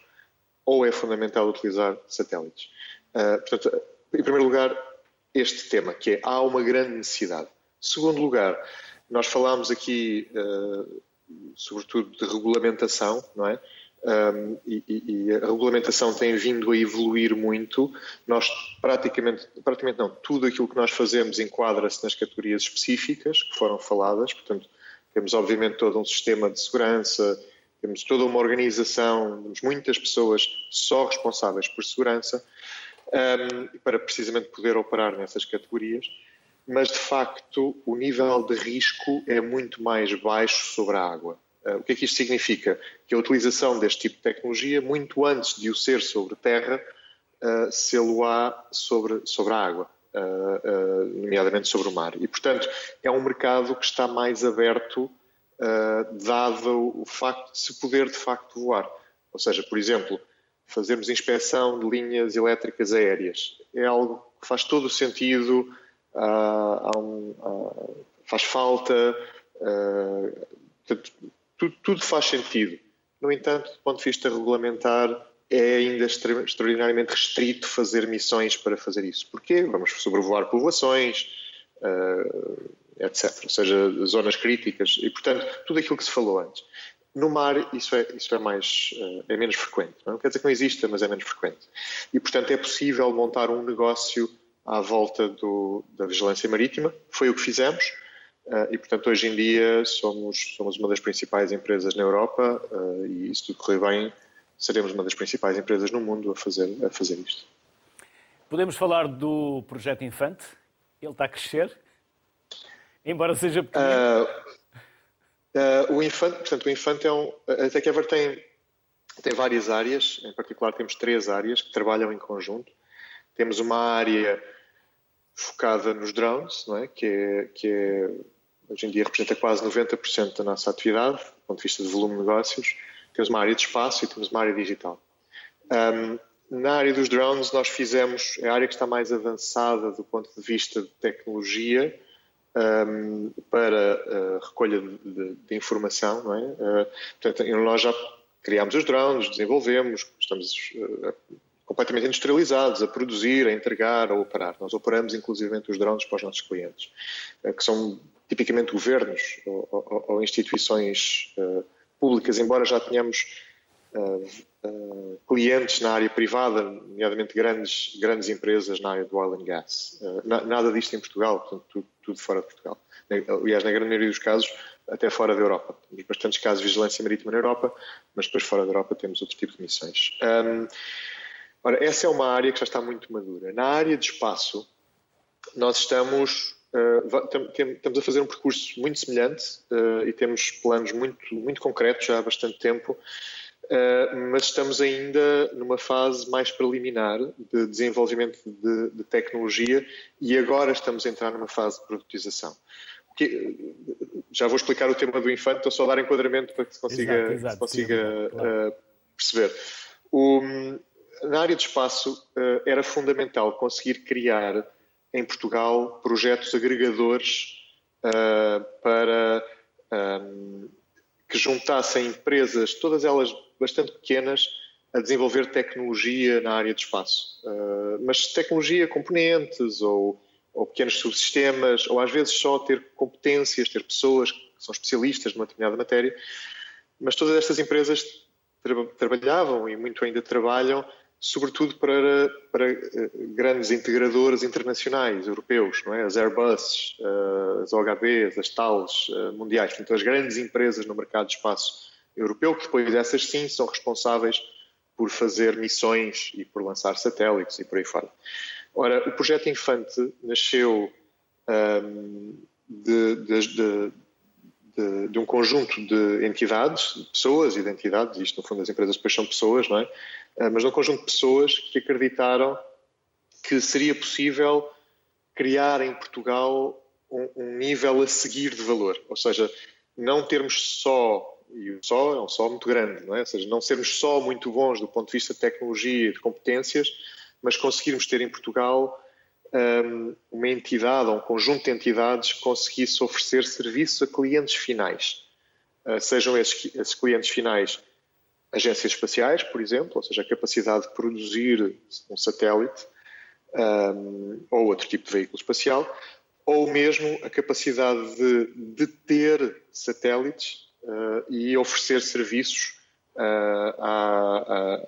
ou é fundamental utilizar satélites. Eh, portanto, em primeiro lugar, este tema, que é há uma grande necessidade. Segundo lugar, nós falámos aqui, sobretudo, de regulamentação, não é? Um, e, e, a regulamentação tem vindo a evoluir muito. Nós praticamente, praticamente não, tudo aquilo que nós fazemos enquadra-se nas categorias específicas que foram faladas, portanto, temos obviamente todo um sistema de segurança, temos toda uma organização, temos muitas pessoas só responsáveis por segurança, um, para precisamente poder operar nessas categorias, mas de facto o nível de risco é muito mais baixo sobre a água. Uh, o que é que isto significa? Que a utilização deste tipo de tecnologia, muito antes de o ser sobre terra, uh, se-lo-á sobre, sobre a água, uh, nomeadamente sobre o mar. E, portanto, é um mercado que está mais aberto, dado o facto de se poder, de facto, voar. Ou seja, por exemplo, fazermos inspeção de linhas elétricas aéreas. É algo que faz todo o sentido, uh, um, uh, faz falta, uh, tudo, tudo, faz sentido. No entanto, do ponto de vista regulamentar, é ainda extraordinariamente restrito fazer missões para fazer isso. Porquê? Vamos sobrevoar povoações, etc. Ou seja, zonas críticas e, portanto, tudo aquilo que se falou antes. No mar, isso é, isso é, mais, eh, é menos frequente. Não quer dizer que não exista, mas é menos frequente. E, portanto, é possível montar um negócio à volta do, da vigilância marítima. Foi o que fizemos. Eh, e, portanto, hoje em dia somos, somos uma das principais empresas na Europa eh, e, se tudo correr bem, seremos uma das principais empresas no mundo a fazer, a fazer isto. Podemos falar do projeto Infante? Ele está a crescer? Embora seja pequeno. Uh, Uh, o Infante, portanto, o Infante é um. A TechEver tem, tem várias áreas, em particular temos três áreas que trabalham em conjunto. Temos uma área focada nos drones, não é? Que, é, que é, hoje em dia representa quase 90% da nossa atividade, do ponto de vista de volume de negócios. Temos uma área de espaço e temos uma área digital. Um, na área dos drones, nós fizemos, é a área que está mais avançada do ponto de vista de tecnologia, um, para a recolha de, de, de informação, não é? Uh, portanto, nós já criámos os drones, desenvolvemos, estamos uh, completamente industrializados a produzir, a entregar, a operar. Nós operamos inclusivamente os drones para os nossos clientes, uh, que são tipicamente governos ou, ou, ou instituições públicas, embora já tenhamos uh, clientes na área privada, nomeadamente grandes, grandes empresas na área do oil and gas. Uh, nada disto em Portugal, portanto, tudo, tudo, fora de Portugal. Aliás, na grande maioria dos casos, até fora da Europa. Temos bastantes casos de vigilância marítima na Europa, mas depois fora da Europa temos outro tipo de missões. Um, ora, essa é uma área que já está muito madura. Na área de espaço, nós estamos Uh, estamos a fazer um percurso muito semelhante uh, e temos planos muito, muito concretos já há bastante tempo Uh, mas estamos ainda numa fase mais preliminar de desenvolvimento de, de, tecnologia e agora estamos a entrar numa fase de produtização. Que, já vou explicar o tema do infante, estou só a dar enquadramento para que se consiga, exato, exato, se consiga sim, claro. uh, perceber. O, na área de espaço, uh, era fundamental conseguir criar em Portugal projetos agregadores para um, que juntassem empresas, todas elas bastante pequenas a desenvolver tecnologia na área de espaço. Uh, mas tecnologia, componentes ou, ou, pequenos subsistemas, ou às vezes só ter competências, ter pessoas que são especialistas numa determinada matéria. Mas todas estas empresas tra trabalhavam e muito ainda trabalham, sobretudo para, para uh, grandes integradores internacionais, europeus, não é? as Airbus, uh, as OHBs, as TALs mundiais, portanto, as grandes empresas no mercado de espaço europeu, que depois essas sim são responsáveis por fazer missões e por lançar satélites e por aí fora. Ora, o projeto Infante nasceu um, de, de, de, de, um conjunto de entidades, de pessoas e de entidades, isto no fundo as empresas depois são pessoas, não é? Uh, mas de um conjunto de pessoas que acreditaram que seria possível criar em Portugal um, um nível a seguir de valor, ou seja, não termos só e o só é um só muito grande, não é? Ou seja, não sermos só muito bons do ponto de vista de tecnologia e de competências, mas conseguirmos ter em Portugal um, uma entidade ou um conjunto de entidades que conseguisse oferecer serviços a clientes finais. Uh, sejam esses, esses clientes finais agências espaciais, por exemplo, ou seja, a capacidade de produzir um satélite, um, ou outro tipo de veículo espacial, ou mesmo a capacidade de, de ter satélites uh, e oferecer serviços uh,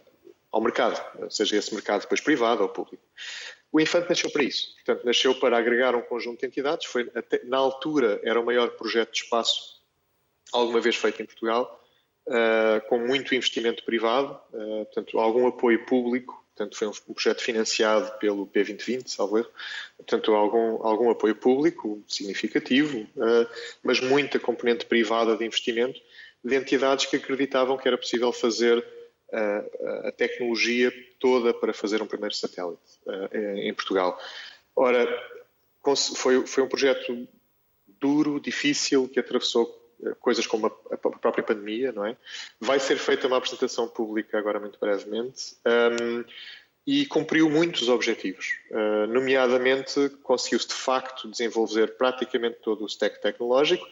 ao mercado, seja esse mercado depois privado ou público. O Infante nasceu para isso, portanto, nasceu para agregar um conjunto de entidades. Foi, até, na altura, era o maior projeto de espaço alguma vez feito em Portugal, uh, com muito investimento privado, uh, portanto, algum apoio público. Portanto, foi um projeto financiado pelo P2020, salvo erro. Portanto, algum, algum apoio público significativo, uh, mas muita componente privada de investimento de entidades que acreditavam que era possível fazer a, a tecnologia toda para fazer um primeiro satélite em Portugal. Ora, foi, foi um projeto duro, difícil, que atravessou coisas como a, própria pandemia, não é? Vai ser feita uma apresentação pública agora muito brevemente um, e cumpriu muitos objetivos. Uh, nomeadamente, conseguiu-se de facto desenvolver praticamente todo o stack tecnológico.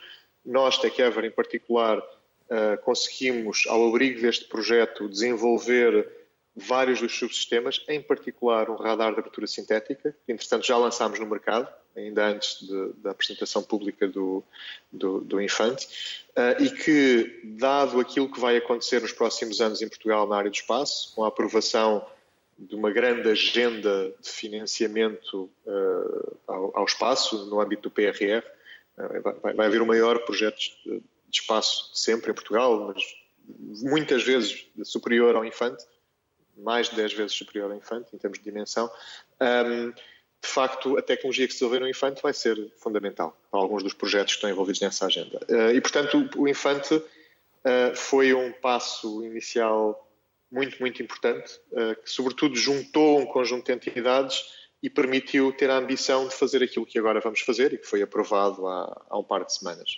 Nós, TechEver em particular, uh, conseguimos, ao abrigo deste projeto, desenvolver vários dos subsistemas, em particular um radar de abertura sintética, que entretanto já lançámos no mercado, ainda antes de, da apresentação pública do, do, do Infante, uh, e que, dado aquilo que vai acontecer nos próximos anos em Portugal na área do espaço, com a aprovação de uma grande agenda de financiamento uh, ao, ao, espaço no âmbito do PRR, uh, vai, haver o maior projeto de espaço sempre em Portugal, mas muitas vezes superior ao Infante, mais de 10 vezes superior ao Infante em termos de dimensão. Um, de facto, a tecnologia que se desenvolver no Infante vai ser fundamental para alguns dos projetos que estão envolvidos nessa agenda. Eh, e, portanto, o Infante eh, foi um passo inicial muito, muito importante, eh, que, sobretudo, juntou um conjunto de entidades e permitiu ter a ambição de fazer aquilo que agora vamos fazer e que foi aprovado há, há um par de semanas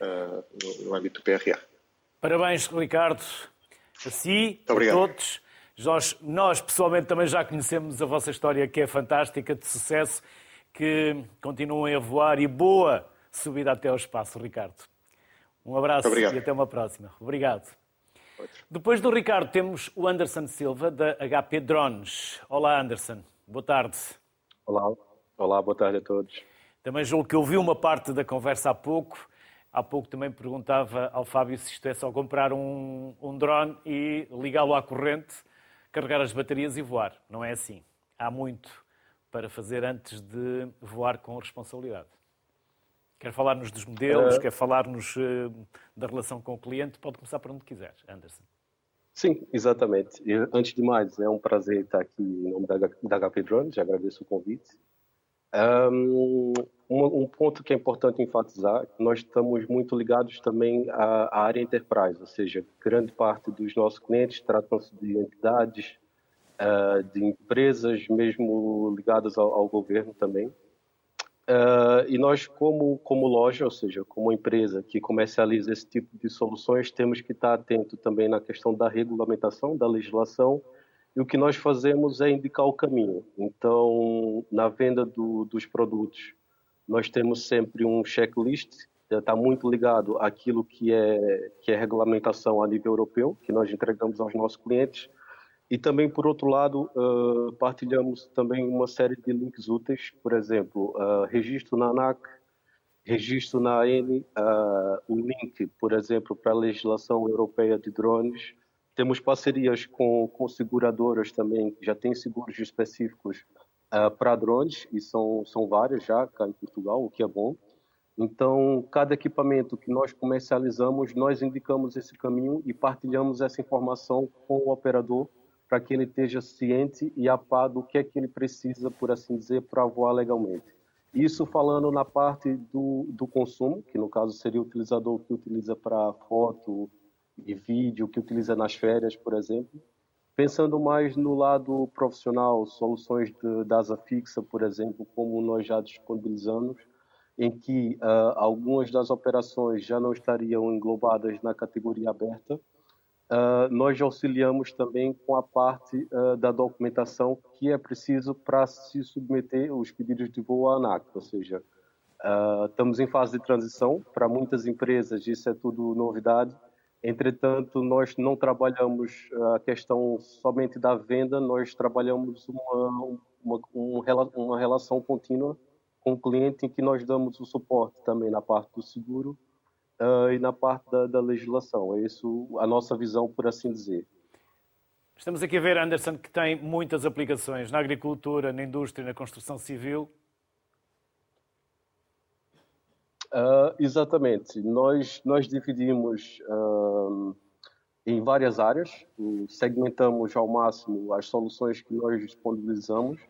no, no âmbito do PRA. Parabéns, Ricardo, a si, a todos. Nós, nós, pessoalmente, também já conhecemos a vossa história, que é fantástica, de sucesso, que continuem a voar e boa subida até ao espaço, Ricardo. Um abraço e até uma próxima. Obrigado. Depois do Ricardo, temos o Anderson Silva, da HP Drones. Olá, Anderson. Boa tarde. Olá. Olá, boa tarde a todos. Também julgo que ouvi uma parte da conversa há pouco Há pouco também perguntava ao Fábio se isto é só comprar um, um drone e ligá-lo à corrente, carregar as baterias e voar. Não é assim. Há muito para fazer antes de voar com responsabilidade. Quer falar-nos dos modelos, uh... quer falar-nos uh, da relação com o cliente? Pode começar por onde quiser, Anderson. Sim, exatamente. E, antes de mais, é um prazer estar aqui em nome da, da HP Drones, agradeço o convite. Um, um, ponto que é importante enfatizar, nós estamos muito ligados também à, área enterprise, ou seja, grande parte dos nossos clientes tratam-se de entidades, uh, de empresas, mesmo ligadas ao, governo também. Uh, e nós, como, como loja, ou seja, como empresa que comercializa esse tipo de soluções, temos que estar atento também na questão da regulamentação, da legislação e o que nós fazemos é indicar o caminho. Então, na venda do, dos produtos, nós temos sempre um checklist, está muito ligado àquilo que é, que é regulamentação a nível europeu, que nós entregamos aos nossos clientes. E também, por outro lado, uh, partilhamos também uma série de links úteis, por exemplo, uh, registro na ANAC, registro na AN, uh, o link, por exemplo, para a legislação europeia de drones, temos parcerias com, com seguradoras também, que já têm seguros específicos uh, para drones, e são, são várias já cá em Portugal, o que é bom. Então, cada equipamento que nós comercializamos, nós indicamos esse caminho e partilhamos essa informação com o operador para que ele esteja ciente e a par do que é que ele precisa, por assim dizer, para voar legalmente. Isso falando na parte do, do consumo, que no caso seria o utilizador que utiliza para foto, e vídeo que utiliza nas férias, por exemplo. Pensando mais no lado profissional, soluções de, de asa fixa, por exemplo, como nós já disponibilizamos, em que uh, algumas das operações já não estariam englobadas na categoria aberta, uh, nós auxiliamos também com a parte uh, da documentação que é preciso para se submeter os pedidos de voo à ANAC, ou seja, estamos em fase de transição, para muitas empresas isso é tudo novidade, Entretanto, nós não trabalhamos a questão somente da venda, nós trabalhamos uma, uma, uma relação contínua com o cliente em que nós damos o suporte também na parte do seguro uh, e na parte da, da, legislação. É isso a nossa visão, por assim dizer. Estamos aqui a ver, Anderson, que tem muitas aplicações na agricultura, na indústria, na construção civil. Uh, exatamente. Nós, nós dividimos uh, em várias áreas, segmentamos ao máximo as soluções que nós disponibilizamos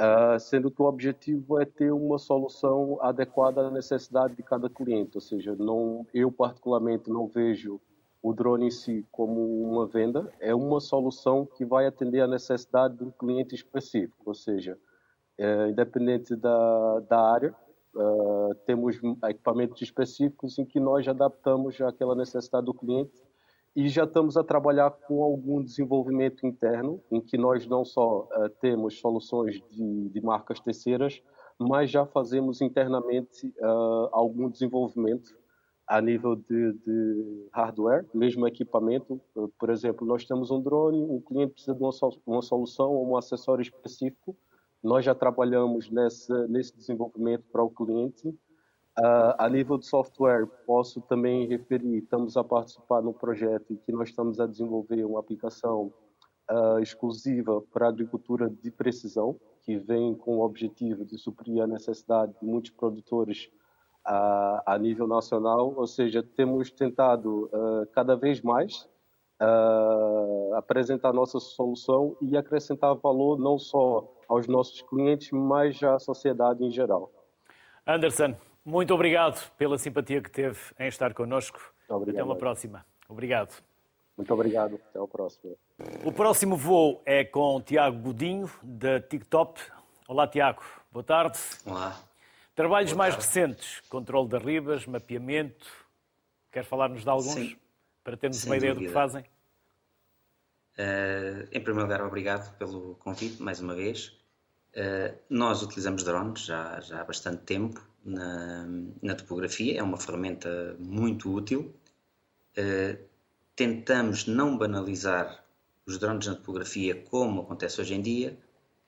Uh, sendo que o objetivo é ter uma solução adequada à necessidade de cada cliente, ou seja, não, eu particularmente não vejo o drone em si como uma venda, é uma solução que vai atender à necessidade de um cliente específico, ou seja, é, independente da, da área, uh, temos equipamentos específicos em que nós adaptamos àquela necessidade do cliente e já estamos a trabalhar com algum desenvolvimento interno, em que nós não só uh, temos soluções de, de, marcas terceiras, mas já fazemos internamente uh, algum desenvolvimento a nível de, de hardware, mesmo equipamento. Uh, por exemplo, nós temos um drone, um cliente precisa de uma, uma solução ou um acessório específico, nós já trabalhamos nesse, nesse desenvolvimento para o cliente. Uh, a nível de software, posso também referir, estamos a participar no projeto em que nós estamos a desenvolver uma aplicação uh, exclusiva para agricultura de precisão, que vem com o objetivo de suprir a necessidade de muitos produtores uh, a nível nacional, ou seja, temos tentado cada vez mais apresentar nossa solução e acrescentar valor não só aos nossos clientes, mas à sociedade em geral. Anderson, muito obrigado pela simpatia que teve em estar connosco. Obrigado. Até uma próxima. Obrigado. Muito obrigado. Até a próxima. O próximo voo é com Tiago Godinho, da TikTok. Olá, Tiago. Boa tarde. Olá. Trabalhos Boa mais tarde. recentes, controle das ribas, mapeamento. Quer falar-nos de alguns? Sim. Para termos Sem uma ideia dúvida. do que fazem? Uh, em primeiro lugar, obrigado pelo convite, mais uma vez. Uh, nós utilizamos drones já, já há bastante tempo na, na topografia, é uma ferramenta muito útil. Uh, tentamos não banalizar os drones na topografia como acontece hoje em dia.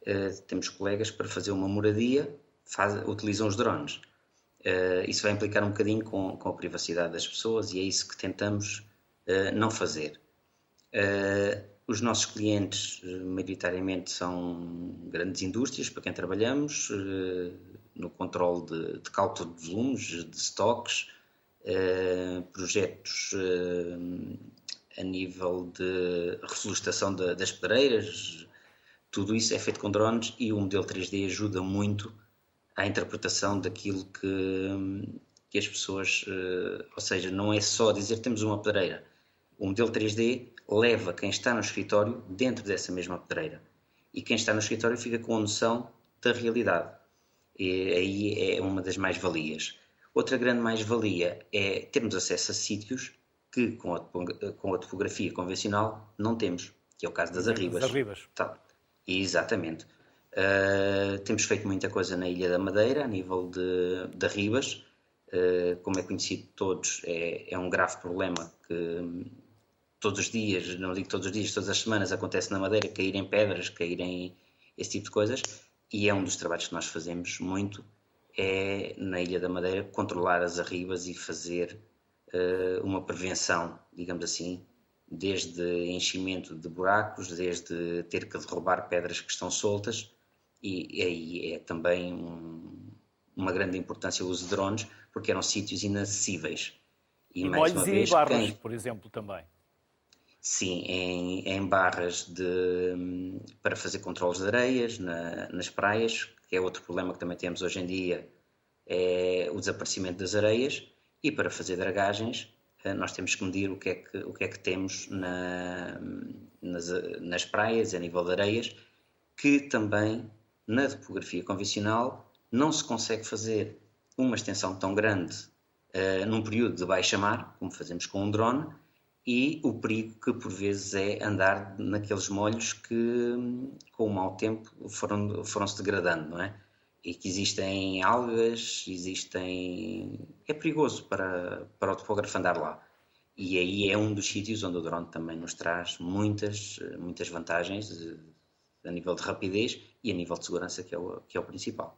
Uh, temos colegas para fazer uma moradia, faz, utilizam os drones. Isso vai implicar um bocadinho com, com, a privacidade das pessoas e é isso que tentamos não fazer. Os nossos clientes, maioritariamente, são grandes indústrias para quem trabalhamos, no controle de, de cálculo de volumes, de estoques, eh, projetos eh, a nível de reflorestação das pedreiras, tudo isso é feito com drones e o modelo 3D ajuda muito à interpretação daquilo que, que as pessoas, eh, ou seja, não é só dizer temos uma pedreira. O modelo 3D leva quem está no escritório dentro dessa mesma pedreira. E quem está no escritório fica com a noção da realidade. E aí é uma das mais-valias. Outra grande mais-valia é termos acesso a sítios que com a, com a topografia convencional não temos, que é o caso das arribas. Das arribas. Tá. Exatamente. Uh, temos feito muita coisa na Ilha da Madeira, a nível de, de arribas. Uh, como é conhecido de todos, é, é um grave problema que todos os dias, não digo todos os dias, todas as semanas acontece na Madeira, caírem pedras, caírem esse tipo de coisas e é um dos trabalhos que nós fazemos muito, é na Ilha da Madeira controlar as arribas e fazer uh, uma prevenção, digamos assim, desde enchimento de buracos, desde ter que derrubar pedras que estão soltas, e, aí é também um, uma grande importância o uso de drones, porque eram sítios inacessíveis. E, e molhos e barras, quem... por exemplo, também. Sim, em, em barras de, para fazer controles de areias na, nas praias, que é outro problema que também temos hoje em dia, é o desaparecimento das areias. E para fazer dragagens, eh, nós temos que medir o que é que, o que, é que temos na, nas, nas praias, a nível de areias, que também na topografia convencional não se consegue fazer uma extensão tão grande uh, num período de baixa mar, como fazemos com um drone, e o perigo que por vezes é andar naqueles molhos que com o mau tempo foram, foram se degradando, não é? E que existem algas, existem... é perigoso para, para o topógrafo andar lá. E aí é um dos sítios onde o drone também nos traz muitas, muitas vantagens a nível de rapidez e a nível de segurança, que é o, que é o principal.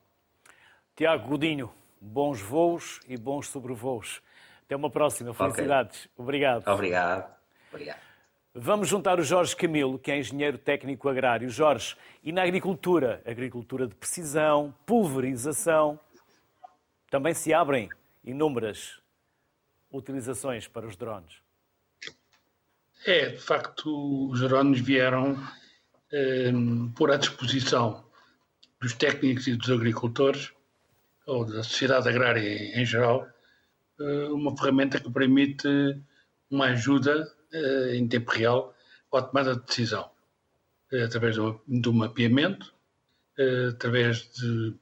Tiago Godinho, bons voos e bons sobrevoos. Até uma próxima. Felicidades. Okay. Obrigado. Obrigado. Obrigado. Vamos juntar o Jorge Camilo, que é engenheiro técnico agrário. Jorge, e na agricultura? Agricultura de precisão, pulverização. Também se abrem inúmeras utilizações para os drones. É, de facto, os drones vieram eh, pôr à disposição dos técnicos e dos agricultores, ou da sociedade agrária em geral, uma ferramenta que permite uma ajuda eh, em tempo real à tomada de decisão, eh, através do mapeamento, através de,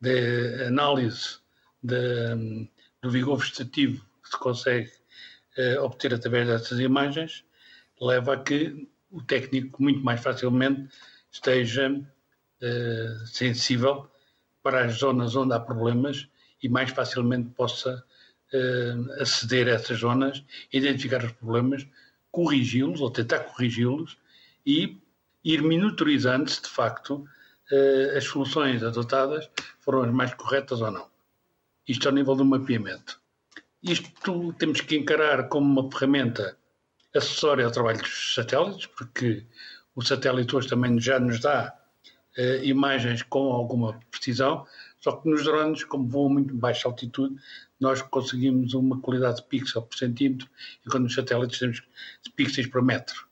de análise de, do vigor vegetativo que se consegue obter através dessas imagens, leva a que o técnico muito mais facilmente esteja sensível para as zonas onde há problemas e mais facilmente possa uh, aceder a essas zonas, identificar os problemas, corrigi-los ou tentar corrigi-los e ir monitorizando se de facto uh, as soluções adotadas foram as mais corretas ou não. Isto ao nível do mapeamento. Isto temos que encarar como uma ferramenta acessória ao trabalho dos satélites, porque o satélite hoje também já nos dá uh, imagens com alguma precisão, só que nos drones, como voam muito baixa altitude, nós conseguimos uma qualidade de pixel por centímetro, enquanto nos satélites temos pixels por metro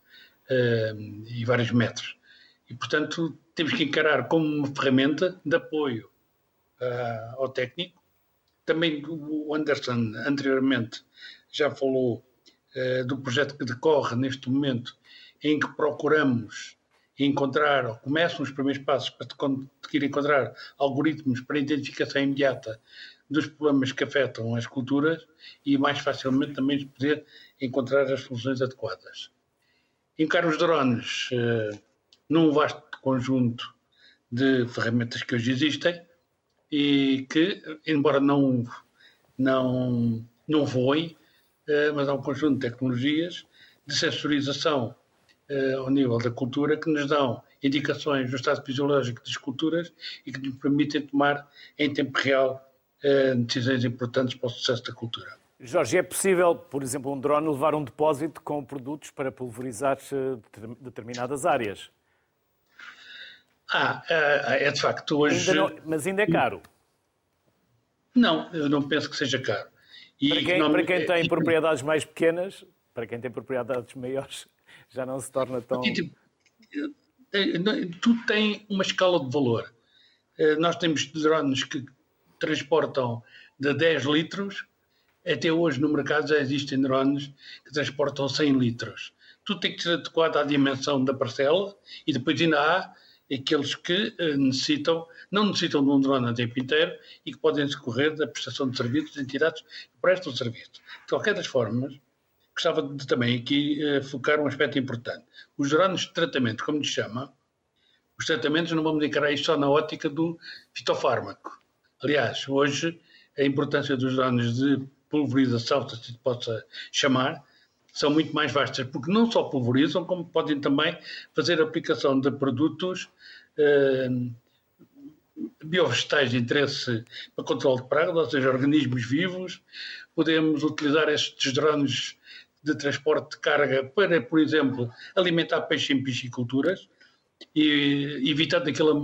uh, e vários metros. E, portanto, temos que encarar como uma ferramenta de apoio uh, ao técnico. Também o Anderson, anteriormente, já falou uh, do projeto que decorre neste momento, em que procuramos encontrar, ou começam os primeiros passos para conseguir encontrar algoritmos para identificação imediata dos problemas que afetam as culturas e mais facilmente também poder encontrar as soluções adequadas. Encar os drones eh, num vasto conjunto de ferramentas que hoje existem e que, embora não, não, não voem, eh, mas há um conjunto de tecnologias de sensorização eh, ao nível da cultura que nos dão indicações do estado fisiológico das culturas e que nos permitem tomar em tempo real eh, decisões importantes para o sucesso da cultura. Jorge, é possível, por exemplo, um drone levar um depósito com produtos para pulverizar determinadas áreas? Ah, é, é de facto hoje. Ainda não, mas ainda é caro. Não, eu não penso que seja caro. E para, quem, para quem tem propriedades mais pequenas, para quem tem propriedades maiores, já não se torna tão. Tipo, eh, tudo tem uma escala de valor. Nós temos drones que transportam de 10 litros, até hoje no mercado já existem drones que transportam 100 litros. Tudo tem que ser adequado à dimensão da parcela e depois ainda há aqueles que eh, necessitam, não necessitam de um drone a tempo inteiro e que podem decorrer da prestação de serviços de entidades que prestam serviço. De qualquer das formas, gostava de também aqui uh, focar um aspecto importante. Os drones de tratamento, como se chama, os tratamentos não vamos encarar isto só na ótica do fitofármaco. Aliás, hoje a importância dos drones de pulverização, se se possa chamar, são muito mais vastas, porque não só pulverizam, como podem também fazer aplicação de produtos eh, biovegetais de interesse para controle de pragas, ou seja, organismos vivos. Podemos utilizar estes drones de transporte de carga para, por exemplo, alimentar peixe em pisciculturas e evitando aquela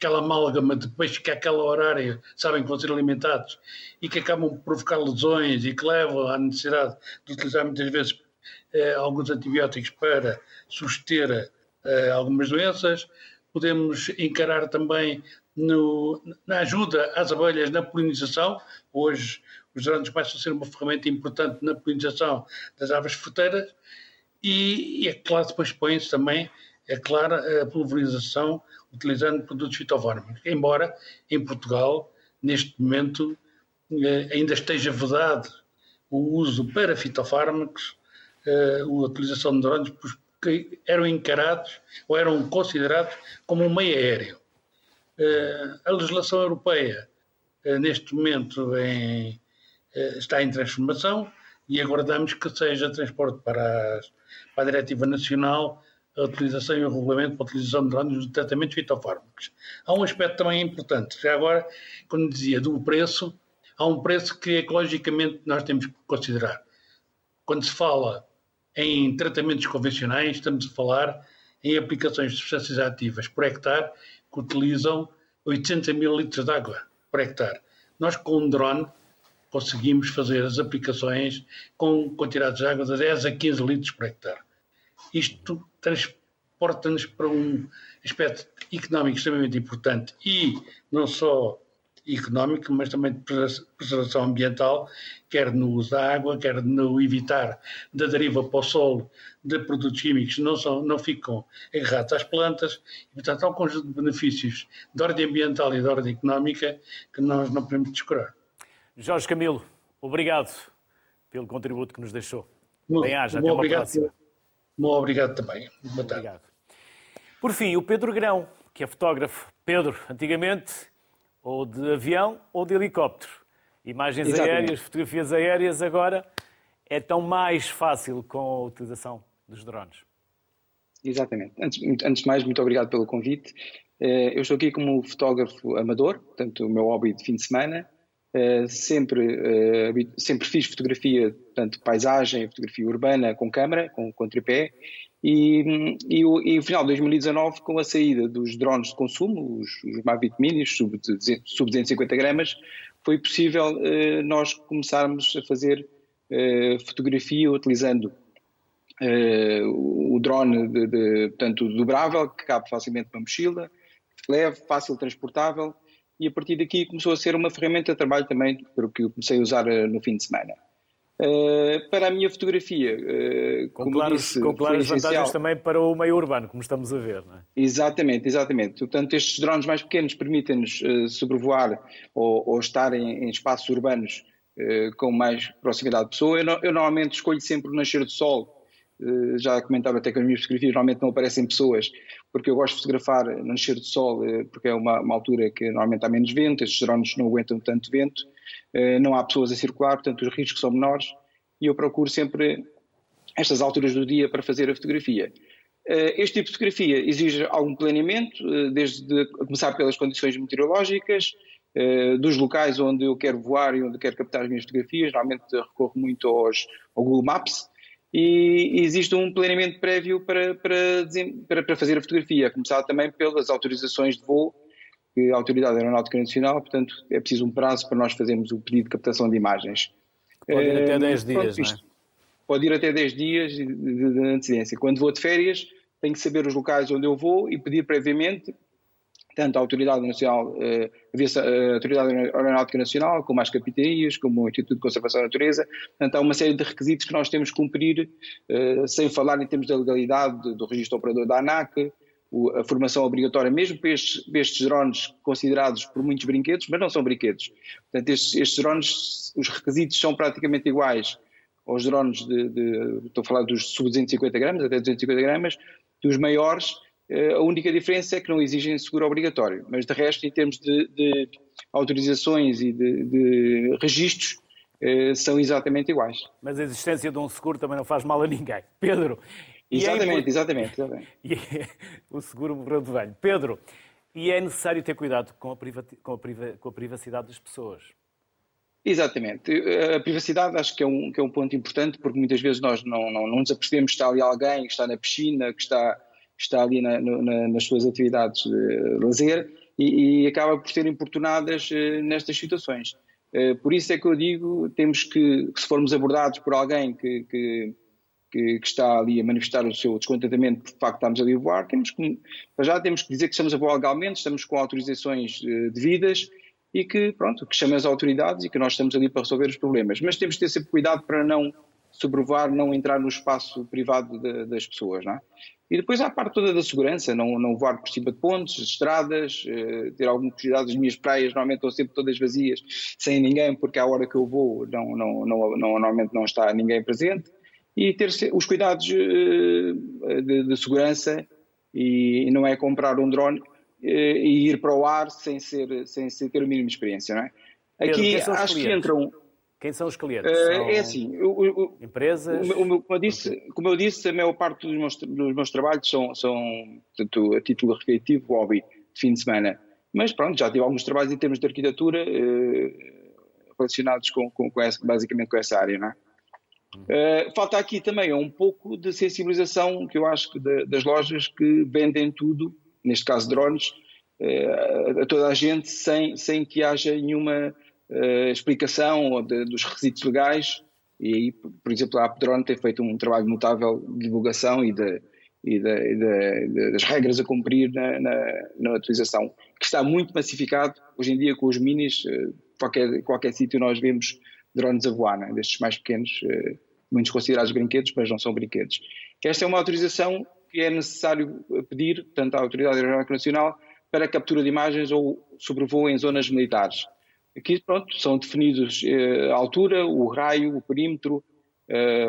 aquela amálgama de peixes que àquela horária sabem que vão ser alimentados e que acabam por provocar lesões e que levam à necessidade de utilizar muitas vezes eh, alguns antibióticos para suster eh, algumas doenças. Podemos encarar também no, na ajuda às abelhas na polinização. Hoje os drones começam a ser uma ferramenta importante na polinização das aves fruteiras e, e é claro, depois põe-se também, é claro, a pulverização utilizando produtos fitofármacos, embora em Portugal, neste momento, eh, ainda esteja vedado o uso para fitofármacos, eh, a utilização de drones, porque eram encarados ou eram considerados como um meio aéreo. Eh, a legislação europeia, neste momento, em, está em transformação e aguardamos que seja transporte para, as, para a Diretiva Nacional a utilização e o regulamento para a utilização de drones de tratamentos fitofármacos. Há um aspecto também importante, já agora, quando dizia do preço, há um preço que ecologicamente nós temos que considerar. Quando se fala em tratamentos convencionais, estamos a falar em aplicações de substâncias ativas por hectare que utilizam 800 mil litros de água por hectare. Nós, com um drone, conseguimos fazer as aplicações com quantidades de água de 10 a 15 litros por hectare. Isto transporta-nos para um aspecto económico extremamente importante e não só económico, mas também de preservação ambiental, quer no uso da água, quer no evitar da deriva para o solo de produtos químicos não, são, não ficam agarrados às plantas. E, portanto, há um conjunto de benefícios de ordem ambiental e de ordem económica que nós não podemos descurar. Jorge Camilo, obrigado pelo contributo que nos deixou. Bem-aja, até uma próxima. Muito obrigado também. Boa tarde. Obrigado. Por fim, o Pedro Grão, que é fotógrafo. Pedro, antigamente, ou de avião ou de helicóptero. Imagens Exatamente. aéreas, fotografias aéreas, agora é tão mais fácil com a utilização dos drones. Exatamente. Antes, antes de mais, muito obrigado pelo convite. Eh, eu estou aqui como fotógrafo amador, portanto, o meu hobby de fim de semana. Eh, sempre, uh, sempre fiz fotografia, portanto, paisagem, fotografia urbana com câmara, com, com tripé, e, e, e no final de 2019, com a saída dos drones de consumo, os, os Mavic Minis, sub, sub 250 gramas, foi possível uh, nós começarmos a fazer fotografia utilizando o drone de, de, dobrável, que cabe facilmente para mochila, leve, fácil transportável, e a partir daqui começou a ser uma ferramenta de trabalho também, porque eu comecei a usar eh, no fim de semana. Uh, para a minha fotografia, uh, com, claros, disse, com claras vantagens também para o meio urbano, como estamos a ver, não é? Exatamente, exatamente. Portanto, estes drones mais pequenos permitem-nos uh, sobrevoar ou, ou estar em, em espaços urbanos com mais proximidade de pessoa. Eu, eu, normalmente escolho sempre o nascer do sol eh, já comentava até que as minhas fotografias normalmente não aparecem pessoas, porque eu gosto de fotografar no nascer do sol, eh, porque é uma, uma, altura que normalmente há menos vento, estes drones não aguentam tanto vento, eh, não há pessoas a circular, portanto os riscos são menores, e eu procuro sempre estas alturas do dia para fazer a fotografia. Este tipo de fotografia exige algum planeamento, desde começar pelas condições meteorológicas, dos locais onde eu quero voar e onde quero captar as minhas fotografias. Normalmente recorro muito aos, ao Google Maps, e existe um planeamento prévio para, para, para, fazer a fotografia, a começar também pelas autorizações de voo, que a Autoridade Aeronáutica Nacional, portanto, é preciso um prazo para nós fazermos o pedido de captação de imagens. Pode ir até 10 dias, Pronto, isto, é? Pode ir até 10 dias de, de, de antecedência. Quando vou de férias, tenho que saber os locais onde eu vou e pedir previamente tanto a Autoridade Nacional, eh, a Autoridade Aeronáutica Nacional, como as capitanias, como o Instituto de Conservação da Natureza. Portanto, há uma série de requisitos que nós temos que cumprir, eh, sem falar em termos da legalidade do registro operador da ANAC, a formação obrigatória, mesmo para estes, para estes, drones considerados por muitos brinquedos, mas não são brinquedos. Portanto, estes, estes drones, os requisitos são praticamente iguais aos drones de, de estou a falar dos sub 250 gramas, até 250 gramas, dos maiores, eh, a única diferença é que não exigem seguro obrigatório, mas de resto, em termos de, de autorizações e de, de registros, eh, são exatamente iguais. Mas a existência de um seguro também não faz mal a ninguém. Pedro. Exatamente, é exatamente, exatamente. É, o seguro morreu de velho. Pedro, e é necessário ter cuidado com a, com, a com a, privacidade das pessoas. Exatamente. A privacidade acho que é um, que é um ponto importante, porque muitas vezes nós não, não, não nos apercebemos que está ali alguém que está na piscina, que está está ali na, na, nas suas atividades de lazer e, e acaba por ser importunadas eh, nestas situações. Eh, por isso é que eu digo, temos que, se formos abordados por alguém que, que, que, está ali a manifestar o seu descontentamento por facto estamos ali a voar, temos que, já temos que dizer que estamos a voar legalmente, estamos com autorizações eh, devidas e que, pronto, que chamem as autoridades e que nós estamos ali para resolver os problemas. Mas temos que ter sempre cuidado para não sobrevoar, não entrar no espaço privado de, das pessoas, não é? E depois há a parte toda da segurança, não, não voar por cima de pontes, estradas, eh, ter algum cuidado. As minhas praias normalmente estão sempre todas vazias, sem ninguém, porque à hora que eu vou não, não, não, não normalmente não está ninguém presente. E ter os cuidados eh, de, de, segurança e, e, não é comprar um drone eh, e ir para o ar sem, ser, sem, sem ter a mínima experiência, não é? Aqui Pedro, acho que entram Quem são os clientes? Uh, são é assim, o, empresas? Como, eu disse, como eu disse, a maior parte dos meus, dos meus trabalhos são, são portanto, a título recreativo, hobby, de fim de semana. Mas pronto, já tive alguns trabalhos em termos de arquitetura uh, relacionados com, com, com essa, basicamente com essa área, não é? Uh, falta aqui também um pouco de sensibilização, que eu acho que de, das lojas que vendem tudo, neste caso drones, uh, a toda a gente, sem, sem que haja nenhuma uh, explicação de, dos requisitos legais. E aí, por exemplo, a Apdrone tem feito um trabalho notável de divulgação e, de, e, de, de, das regras a cumprir na, na, na, utilização, que está muito massificado. Hoje em dia, com os minis, qualquer, qualquer sítio nós vemos drones a voar, né? destes mais pequenos, uh, muitos considerados brinquedos, mas não são brinquedos. Esta é uma autorização que é necessário pedir, tanto à Autoridade Aeronáutica Nacional, para captura de imagens ou sobrevoo em zonas militares. Aqui, pronto, são definidos uh, a altura, o raio, o perímetro,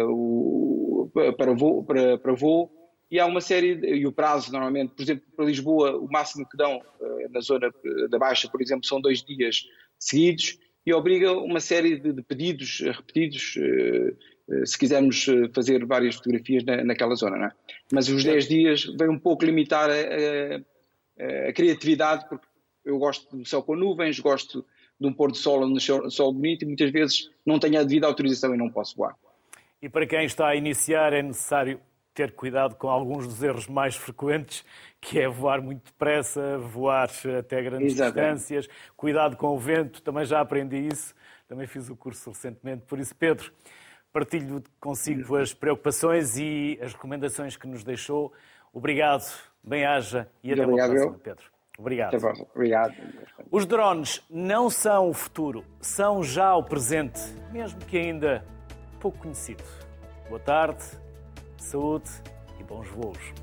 o, para, voo, para, para voo, e há uma série, de, e o prazo normalmente, por exemplo, para Lisboa, o máximo que dão na zona da Baixa, por exemplo, são dois dias seguidos, e obriga uma série de, de pedidos repetidos, se quisermos eh, fazer várias fotografias na, naquela zona. Não é? Mas os 10 dias vem um pouco limitar a, a, a, criatividade, porque eu gosto do céu com nuvens, gosto de um pôr de sol onde sol bonito e muitas vezes não tenho a devida autorização e não posso voar. E para quem está a iniciar é necessário ter cuidado com alguns dos erros mais frequentes, que é voar muito depressa, voar até grandes Exatamente. distâncias, cuidado com o vento, também já aprendi isso, também fiz o curso recentemente. Por isso, Pedro, partilho consigo as preocupações e as recomendações que nos deixou. Obrigado, bem-aja e até Obrigado, uma próxima, Pedro. Obrigado. Obrigado. Os drones não são o futuro, são já o presente, mesmo que ainda pouco conhecido. Boa tarde saúde e bons voos.